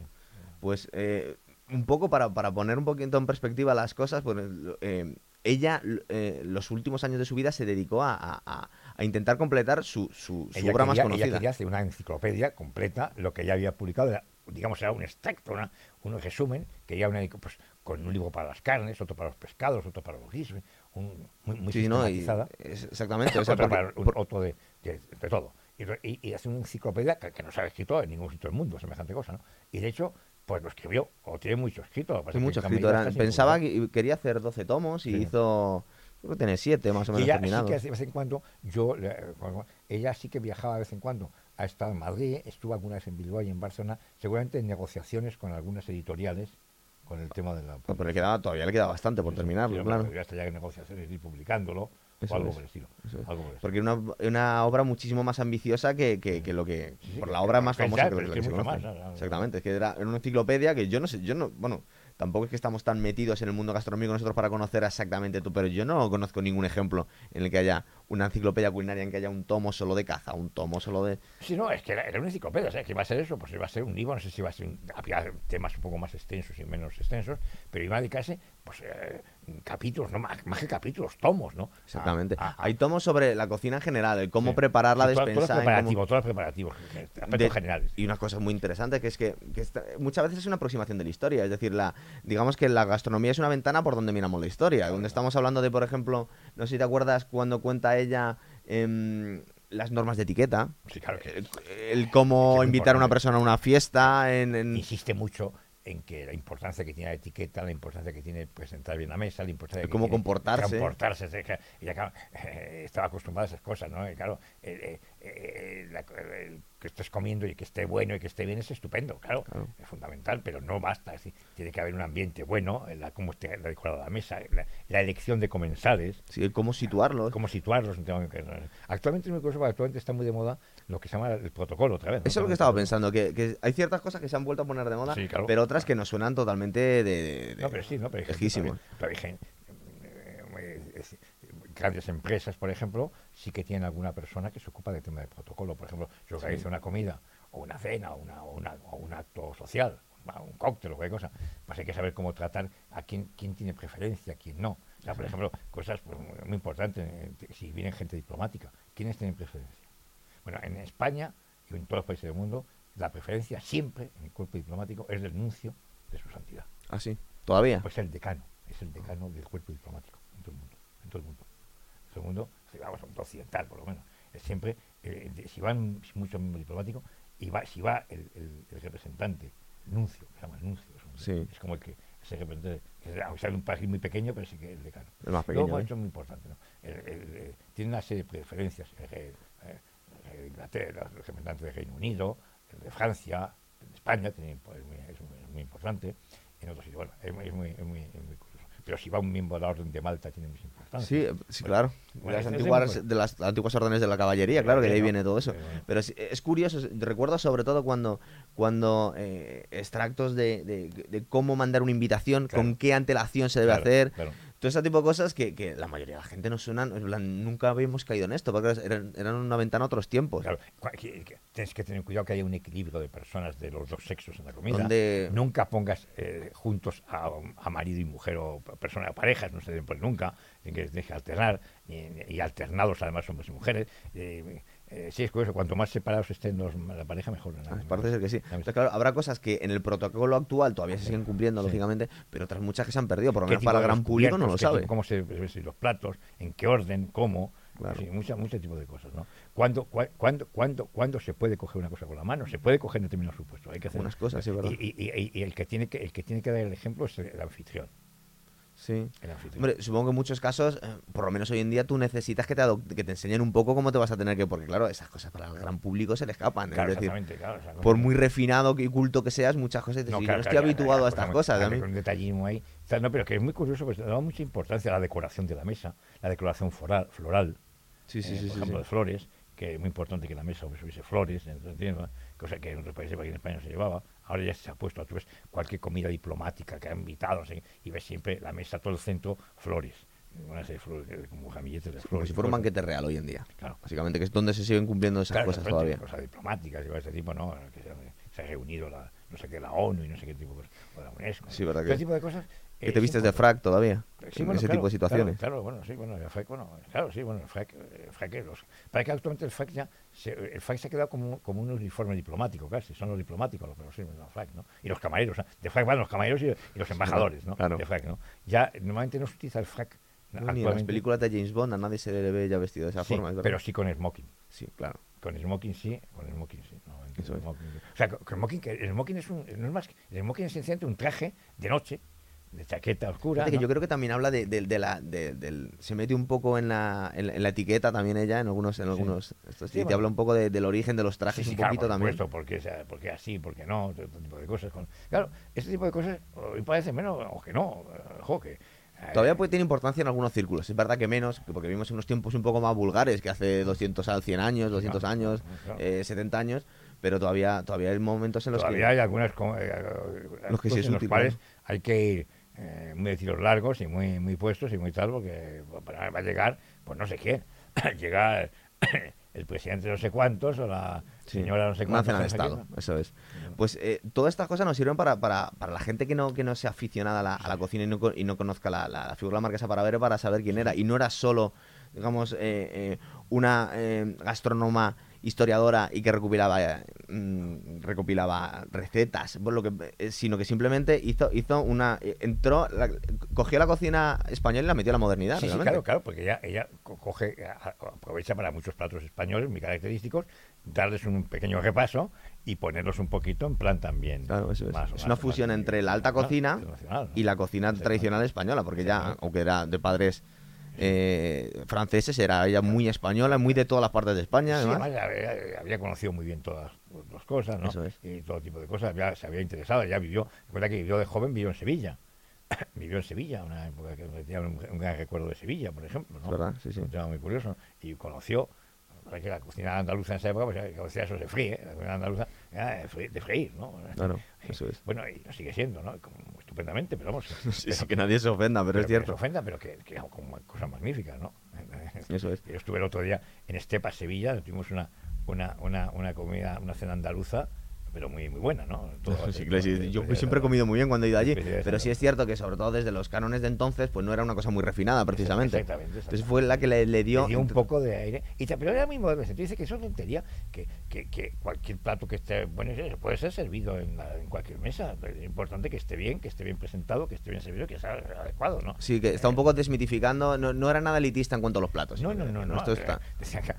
Pues eh, un poco para, para poner un poquito en perspectiva las cosas, pues, eh, ella eh, los últimos años de su vida se dedicó a, a- intentar completar su, su, su obra más conocida. Ella quería hacer una enciclopedia completa, lo que ella había publicado, digamos, era un extracto, una- un resumen, que ella una, pues, con un libro para las carnes, otro para los pescados, otro para los guisos, un, muy, muy Sí, ¿no? Y- sistematizada. es- exactamente. o sea, otro, porque- para un- por- otro de, de- de todo. Y, y, y hace una enciclopedia que, que no se ha escrito en ningún sitio del mundo, semejante cosa, ¿no? Y de hecho, pues lo escribió, o tiene mucho escrito. que mucho escrito. era- pensaba que quería hacer 12 tomos y Sí. hizo. Creo que tiene 7 más o Y menos ella sí que de vez en cuando, yo, ella sí que viajaba de vez en cuando a estar en Madrid, estuvo alguna vez en Bilbao y en Barcelona, seguramente en negociaciones con algunas editoriales con el tema de la... Pero le quedaba, todavía le queda bastante por terminarlo, claro. Podría estar ya en negociaciones y publicándolo Eso o algo es, por el estilo. eso algo por el estilo. Porque una, una obra muchísimo más ambiciosa que, que- que lo que. Sí, por la obra más famosa que, lo que se. Exactamente, es que era, era una enciclopedia que yo no sé, yo no. Bueno, tampoco es que estamos tan metidos en el mundo gastronómico nosotros para conocer exactamente tú, pero yo no conozco ningún ejemplo en el que haya una enciclopedia culinaria en que haya un tomo solo de caza, un tomo solo de. Sí, no, es que era, una enciclopedia, sea, que iba a ser eso, pues iba a ser un libro, no sé si iba a ser, había temas un poco más extensos y menos extensos, pero iba a dedicarse, pues, eh, capítulos, no más, más que capítulos, tomos, ¿no? Exactamente. A- a- Hay tomos sobre la cocina en general, el cómo Sí. preparar la despensa. Todos los preparativos, todos los preparativos, aspectos de- generales. Y una cosa muy interesante que es que, que esta- muchas veces es una aproximación de la historia. Es decir, la, digamos que la gastronomía es una ventana por donde miramos la historia. Donde estamos hablando de, por ejemplo, no sé si te acuerdas cuando cuenta ella em, las normas de etiqueta. Sí, claro que El, el cómo invitar a una persona a una fiesta. En, en- insiste mucho en que la importancia que tiene la etiqueta, la importancia que tiene presentar bien la mesa, la importancia que cómo comportarse. comportarse. Ella claro, eh, estaba acostumbrada a esas cosas, ¿no? Y claro, eh, eh, eh, la- el que estés comiendo y que esté bueno y que esté bien es estupendo, claro, Claro. es fundamental, pero no basta, es decir, tiene que haber un ambiente bueno, en la, cómo esté decorada la mesa, la, la elección de comensales, sí, cómo situarlo. cómo situarlos. Actualmente es muy curioso, actualmente está muy de moda lo que se llama el protocolo otra vez. ¿no? Eso es lo que estaba pensando, que, que hay ciertas cosas que se han vuelto a poner de moda, Sí, claro. pero otras que nos suenan totalmente de... de- de- No, pero sí, no, pero hay gente también- hay eh, eh, es- grandes empresas, por ejemplo, sí que tienen alguna persona que se ocupa del tema de protocolo. Por ejemplo, si organiza una comida o una cena o, una, o, una- o un acto social, un cóctel o cualquier cosa, pues hay que saber cómo tratar a quién, quién tiene preferencia, quién no. O sea, por ejemplo, cosas pues, muy- importantes, eh, si viene gente diplomática, ¿quiénes tienen preferencia? Bueno, en España y en todos los países del mundo, la preferencia siempre en el cuerpo diplomático es del nuncio de su santidad. Ah, sí, todavía. Pues el decano, es el decano del cuerpo diplomático en todo el mundo. En todo el mundo. En todo el mundo, vamos a un occidental por lo menos. Es siempre, eh, de- si van muchos miembros diplomáticos, y va, si va el, el- el representante, nuncio, se llama nuncio, es, un- Sí. es como el que ese representante, que es, aunque sea de un país muy pequeño, pero sí que es el decano. El más pequeño, Luego, ¿eh? esto es muy importante, ¿no? El- el- eh, tiene una serie de preferencias. El, rey- el de Inglaterra, el representante del Reino Unido, el de Francia, el de España, tiene muy- es, muy, es muy importante. en otros sitios. Bueno, es, muy, es muy, es muy, es muy curioso. Pero si va un miembro de la Orden de Malta, tiene mucha importancia. Sí, sí, claro. bueno, las antiguas, de las antiguas órdenes de la caballería, claro, que de ahí viene todo eso. Pero es, es curioso, recuerdo sobre todo cuando, cuando eh, extractos de, de- de cómo mandar una invitación, Claro. con qué antelación se debe Claro, hacer, claro. Todo ese tipo de cosas que, que la mayoría de la gente no plan, nunca habíamos caído en esto, porque eran, eran una ventana a otros tiempos. Claro, tienes que tener cuidado que haya un equilibrio de personas de los dos sexos en la comida. Donde- Nunca pongas eh, juntos a, a marido y mujer o persona, parejas, no se deben poner nunca, que, tienes que alternar, y, y alternados además hombres y mujeres. Eh, eh, sí, es curioso, cuanto más separados estén los, la pareja, mejor. ¿no? Ah, Parece ser que sí. Entonces, claro, habrá cosas que en el protocolo actual todavía se siguen cumpliendo, Sí. lógicamente, pero otras muchas que se han perdido, por lo ¿Qué menos para el gran público no lo sabe. tipo- cómo se los platos, en qué orden, cómo. Claro. Sí, mucha, mucho tipo de cosas, ¿no? ¿Cuándo, cua- cuándo, cuándo, cuándo se puede coger una cosa con la mano? Se puede coger en determinados supuestos. Hay que hacer Unas cosas, sí, ¿verdad? Y, y- y- y el que tiene que el que tiene que dar el ejemplo es el anfitrión. Sí. El anfitrión. Hombre, supongo que en muchos casos, eh, por lo menos hoy en día, tú necesitas que te, que te enseñen un poco cómo te vas a tener que... Porque claro, esas cosas para el gran público se le escapan. Claro, es decir, exactamente, claro, por muy refinado y culto que seas, muchas cosas dices, No, "Sí, yo claro, no estoy claro, habituado claro, a estas claro, cosas. claro, mí". con un detallismo ahí. No, pero que es muy curioso, pues le da mucha importancia a la decoración de la mesa, la decoración floral, floral Sí, sí, eh, sí. por ejemplo, de flores, que es muy importante que la mesa hubiese flores, ¿entiendes? cosa que en otros países, aquí en España no se llevaba. Ahora ya se ha puesto, tú ves cualquier comida diplomática que ha invitado, y ves siempre la mesa, todo el centro, flores. Ser flores, eh, como jamilletes de flores. Como si fuera un banquete real hoy en día. Claro. Básicamente, que es donde se siguen cumpliendo esas Claro, cosas todavía. Cosas diplomáticas y de este tipo, ¿no? Que se, se ha reunido la, no sé qué, la ONU y no sé qué tipo de cosas, o la UNESCO. Sí, ¿verdad ese tipo de cosas. Que te es vistes de frac todavía. Sí, en bueno, ese claro, tipo de situaciones. Claro, claro, bueno, sí, bueno, el FRAC, bueno, claro, sí, bueno, el FRAC, el FRAC, los, para que actualmente el FRAC ya, se, el FRAC se ha quedado como, como un uniforme diplomático, casi, son los diplomáticos, pero sí, el FRAC, ¿no? Y los camareros, de FRAC van los camareros y, y los embajadores, ¿no? claro. De FRAC, ¿no? Ya, normalmente no se utiliza el FRAC. No, ni en las películas de James Bond a nadie se le ve ya vestido de esa Sí, forma, es pero sí con smoking. Sí, claro. Con smoking sí, con smoking sí. No, Eso es. smoking, sí. O sea, con smoking, que el smoking es un, no es más, que- el smoking es sencillamente un traje de noche, de chaqueta oscura. Que ¿no? yo creo que también habla de, de- de la de- del se mete un poco en la, en, la- en la etiqueta también ella en algunos en Sí. algunos estos, Sí, y te bueno. habla un poco de- del origen de los trajes un claro, poquito por también supuesto, porque, porque así, porque no, este tipo de cosas. con- Claro, este tipo de cosas hoy parece menos, o que no, ojo, que... eh, todavía puede tener importancia en algunos círculos es verdad que menos porque vivimos en unos tiempos un poco más vulgares que hace 200 al 100 años 200 Claro, años claro. eh, 70 años pero todavía todavía hay momentos en los Todavía que hay algunas eh, Los que sí es en los útil, cuales claro. hay que ir eh, muy de tiros largos y muy muy puestos y muy tal, porque para- va a llegar, pues no sé quién, llega el presidente no sé cuántos o la Sí, señora no sé una cuántos. cena de no sé estado eso es. Pues eh, todas estas cosas nos sirven para, para, para la gente que no que no sea aficionada a la, a la cocina y no, y no conozca la, la- la figura de la marquesa Paravere para saber quién era. Y no era solo digamos eh, una gastrónoma historiadora y que recopilaba mm, recopilaba recetas por lo que eh, sino que simplemente hizo hizo una eh, entró la- cogió la cocina española y la metió a la modernidad Sí, claro, claro, porque ella, ella co- coge, aprovecha para muchos platos españoles muy característicos, darles un pequeño repaso y ponerlos un poquito en plan también. Claro, eso es. más- es más- una más fusión entre la alta cocina y la cocina tradicional española, porque ya, aunque era de padres eh, franceses, era ella muy española, muy de todas las partes de España, Sí, además. había, había conocido muy bien todas las cosas, ¿no? Eso es. Y todo tipo de cosas, había- se había interesado, ya vivió, recuerda que vivió de joven, vivió en Sevilla. vivió en Sevilla, una época que tenía un, un gran recuerdo de Sevilla, por ejemplo, ¿no? Verdad, sí, sí. Un tema muy curioso. Y conoció, la que la cocina andaluza en esa época, pues ya conocía eso se fríe, ¿eh? la cocina andaluza era de freír, de freír, ¿no? Claro, eso es. Bueno, y lo sigue siendo, ¿no? Como estupendamente, pero vamos. Sí, sí, que nadie se ofenda, pero, es que no se cierto. ofenda, pero que, que como cosa magnífica, ¿no? Eso es. Yo estuve el otro día en Estepa, Sevilla, tuvimos una, una, una, una comida, una cena andaluza, pero muy, muy buena, ¿no? Todo- Sí, yo siempre he comido muy bien cuando he ido allí, pero sí es cierto que sobre todo desde los cánones de entonces, pues no era una cosa muy refinada precisamente. Exactamente, Entonces fue la que le, le dio... Le dio un poco de aire. Y pero era muy moderno. Tú dices que eso es tontería, que, que, que cualquier plato que esté bueno puede ser servido en, la- en cualquier mesa. Es importante que esté bien, que esté bien presentado, que esté bien servido, que sea adecuado, ¿no? Sí, que está un poco desmitificando, no, no era nada elitista en cuanto a los platos. No, no, no, no. Esto eh, está...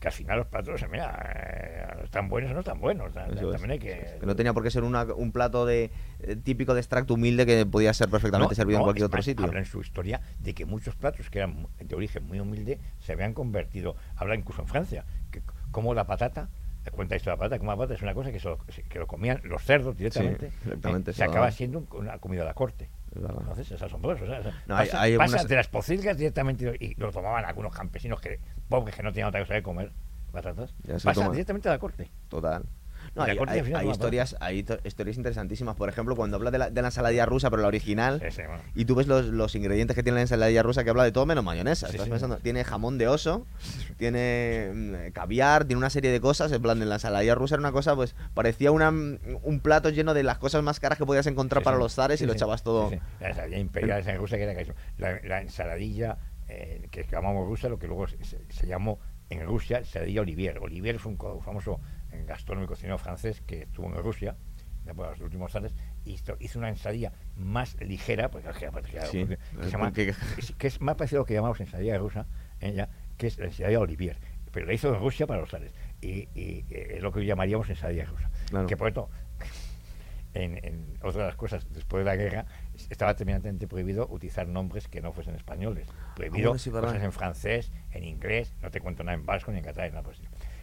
que, al final los platos, mira, eh, están buenos o no están buenos. También que. Que no tenía por qué ser una- un plato de eh, típico de extracto humilde que podía ser perfectamente No, servido en cualquier otro sitio. Habla en su historia de que muchos platos que eran de origen muy humilde se habían convertido, habla incluso en Francia, que como la patata cuenta esto de la patata, como la patata es una cosa que, que lo comían los cerdos directamente, Sí, eh, se eso, acaba ¿no? siendo una comida de la corte. Entonces es asombroso. o sea, No, hay- pasa, hay pasa algunas- de las pocilgas directamente y lo tomaban algunos campesinos que pobres que no tenían otra cosa que comer patatas. Se Pasa directamente a la corte. Total. No, hay, hay- final hay historias, hay to- historias interesantísimas. Por ejemplo, cuando habla de la, de la ensaladilla rusa, pero la original, Sí, sí, bueno. y tú ves los, los ingredientes que tiene la ensaladilla rusa, que habla de todo menos mayonesa. Sí, Estás pensando, tiene jamón de oso, tiene mm, caviar, tiene una serie de cosas. En plan, de la ensaladilla rusa era una cosa, pues parecía una, un plato lleno de las cosas más caras que podías encontrar para los zares y lo echabas todo. Sí, sí. La ensaladilla imperial esa rusa que era eso. La, la ensaladilla eh, que llamamos rusa, lo que luego se, se- llamó en Rusia ensaladilla Olivier. Olivier fue un famoso gastrónomo y cocinero francés que estuvo en Rusia de los últimos años y hizo, hizo una ensaladilla más ligera, porque, que, que- Sí. que se llama- Que- es- que es más parecido a lo que llamamos ensaladilla rusa, eh, ya, que es la ensaladilla Olivier. Pero la hizo en Rusia para los zares. Y, y, eh, es lo que llamaríamos ensaladilla rusa. Claro. Que por cierto, en, en otra de las cosas, después de la guerra, estaba terminantemente prohibido utilizar nombres que no fuesen españoles. Prohibido bueno, sí, verdad. cosas en francés, en inglés, no te cuento nada en vasco ni en catalán, nada por.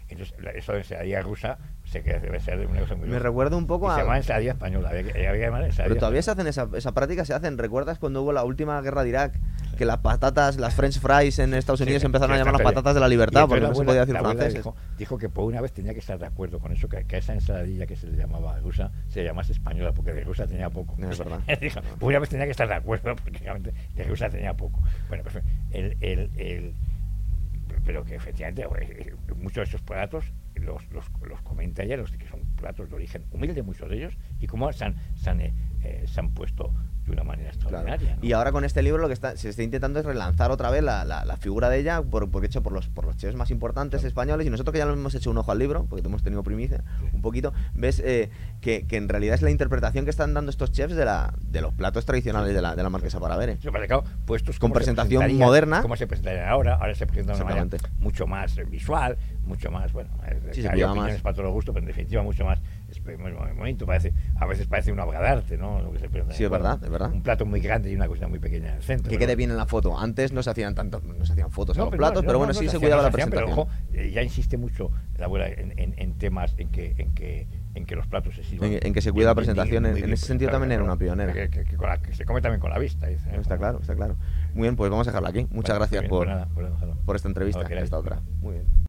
Entonces, eso de ensaladilla rusa sé que debe ser una cosa muy Me recuerda un Y poco se a. llama ensaladilla española. Había que, había que llamar ensaladilla Pero todavía se española. hacen esa, esa práctica, se hacen. ¿Recuerdas cuando hubo la última guerra de Irak? Que las patatas, las French fries en Estados Unidos Sí, empezaron a llamar las patatas de la y libertad porque la no se abuela- podía decir abuela franceses. Dijo, dijo que por una vez tenía que estar de acuerdo con eso, que, que esa ensaladilla que se le llamaba rusa se llamase española, porque de rusa tenía poco. Es verdad. Dijo, una vez tenía que estar de acuerdo, porque realmente de rusa tenía poco. Bueno, pues el, el, el- pero que efectivamente eh, eh, muchos de esos platos los, los, los comenta ella, los que son platos de origen humilde, muchos de ellos, y cómo se han, se han, eh, eh, se han puesto de una manera Claro. extraordinaria. ¿no? Y ahora con este libro lo que está, se está intentando es relanzar otra vez la, la- la figura de ella, por, porque hecho por los, por los chefs más importantes españoles, y nosotros que ya le hemos hecho un ojo al libro, porque hemos tenido primicia, un poquito, ves eh, que, que en realidad es la interpretación que están dando estos chefs de, la, de los platos tradicionales de la, de la marquesa Paravere. Sí, pero claro, puestos Con presentación moderna. Cómo se presentarían ahora, ahora se presentan de una manera mucho más visual, mucho más, bueno, eh, Sí, hay opiniones para todos los gustos, pero en definitiva mucho más, es muy muy bonito, parece, a veces parece una obra de arte, ¿no? Lo que se. Sí, es Bueno, verdad, es verdad. Un plato muy grande y una cosita muy pequeña en el centro. Que pero- quede bien en la foto. Antes no se hacían tanto, no se hacían fotos a los no, platos, no, pero no, bueno, no, sí no se cuidaba no la hacían, presentación. Pero ojo, eh, ya insiste mucho la abuela en, en- en temas en que, en que en que los platos se sirvan. En- en que se bien, cuida la bien, bien, presentación, muy en- bien en ese sentido presentadas, también era ¿no? una pionera. Que, que- que con la- que se come también con la vista. dice, ¿no? Está claro, está claro. Muy bien, pues vamos a dejarlo aquí. Muchas Vale, gracias bien, por, pues nada, pues nada, por esta entrevista, esta otra. Muy bien.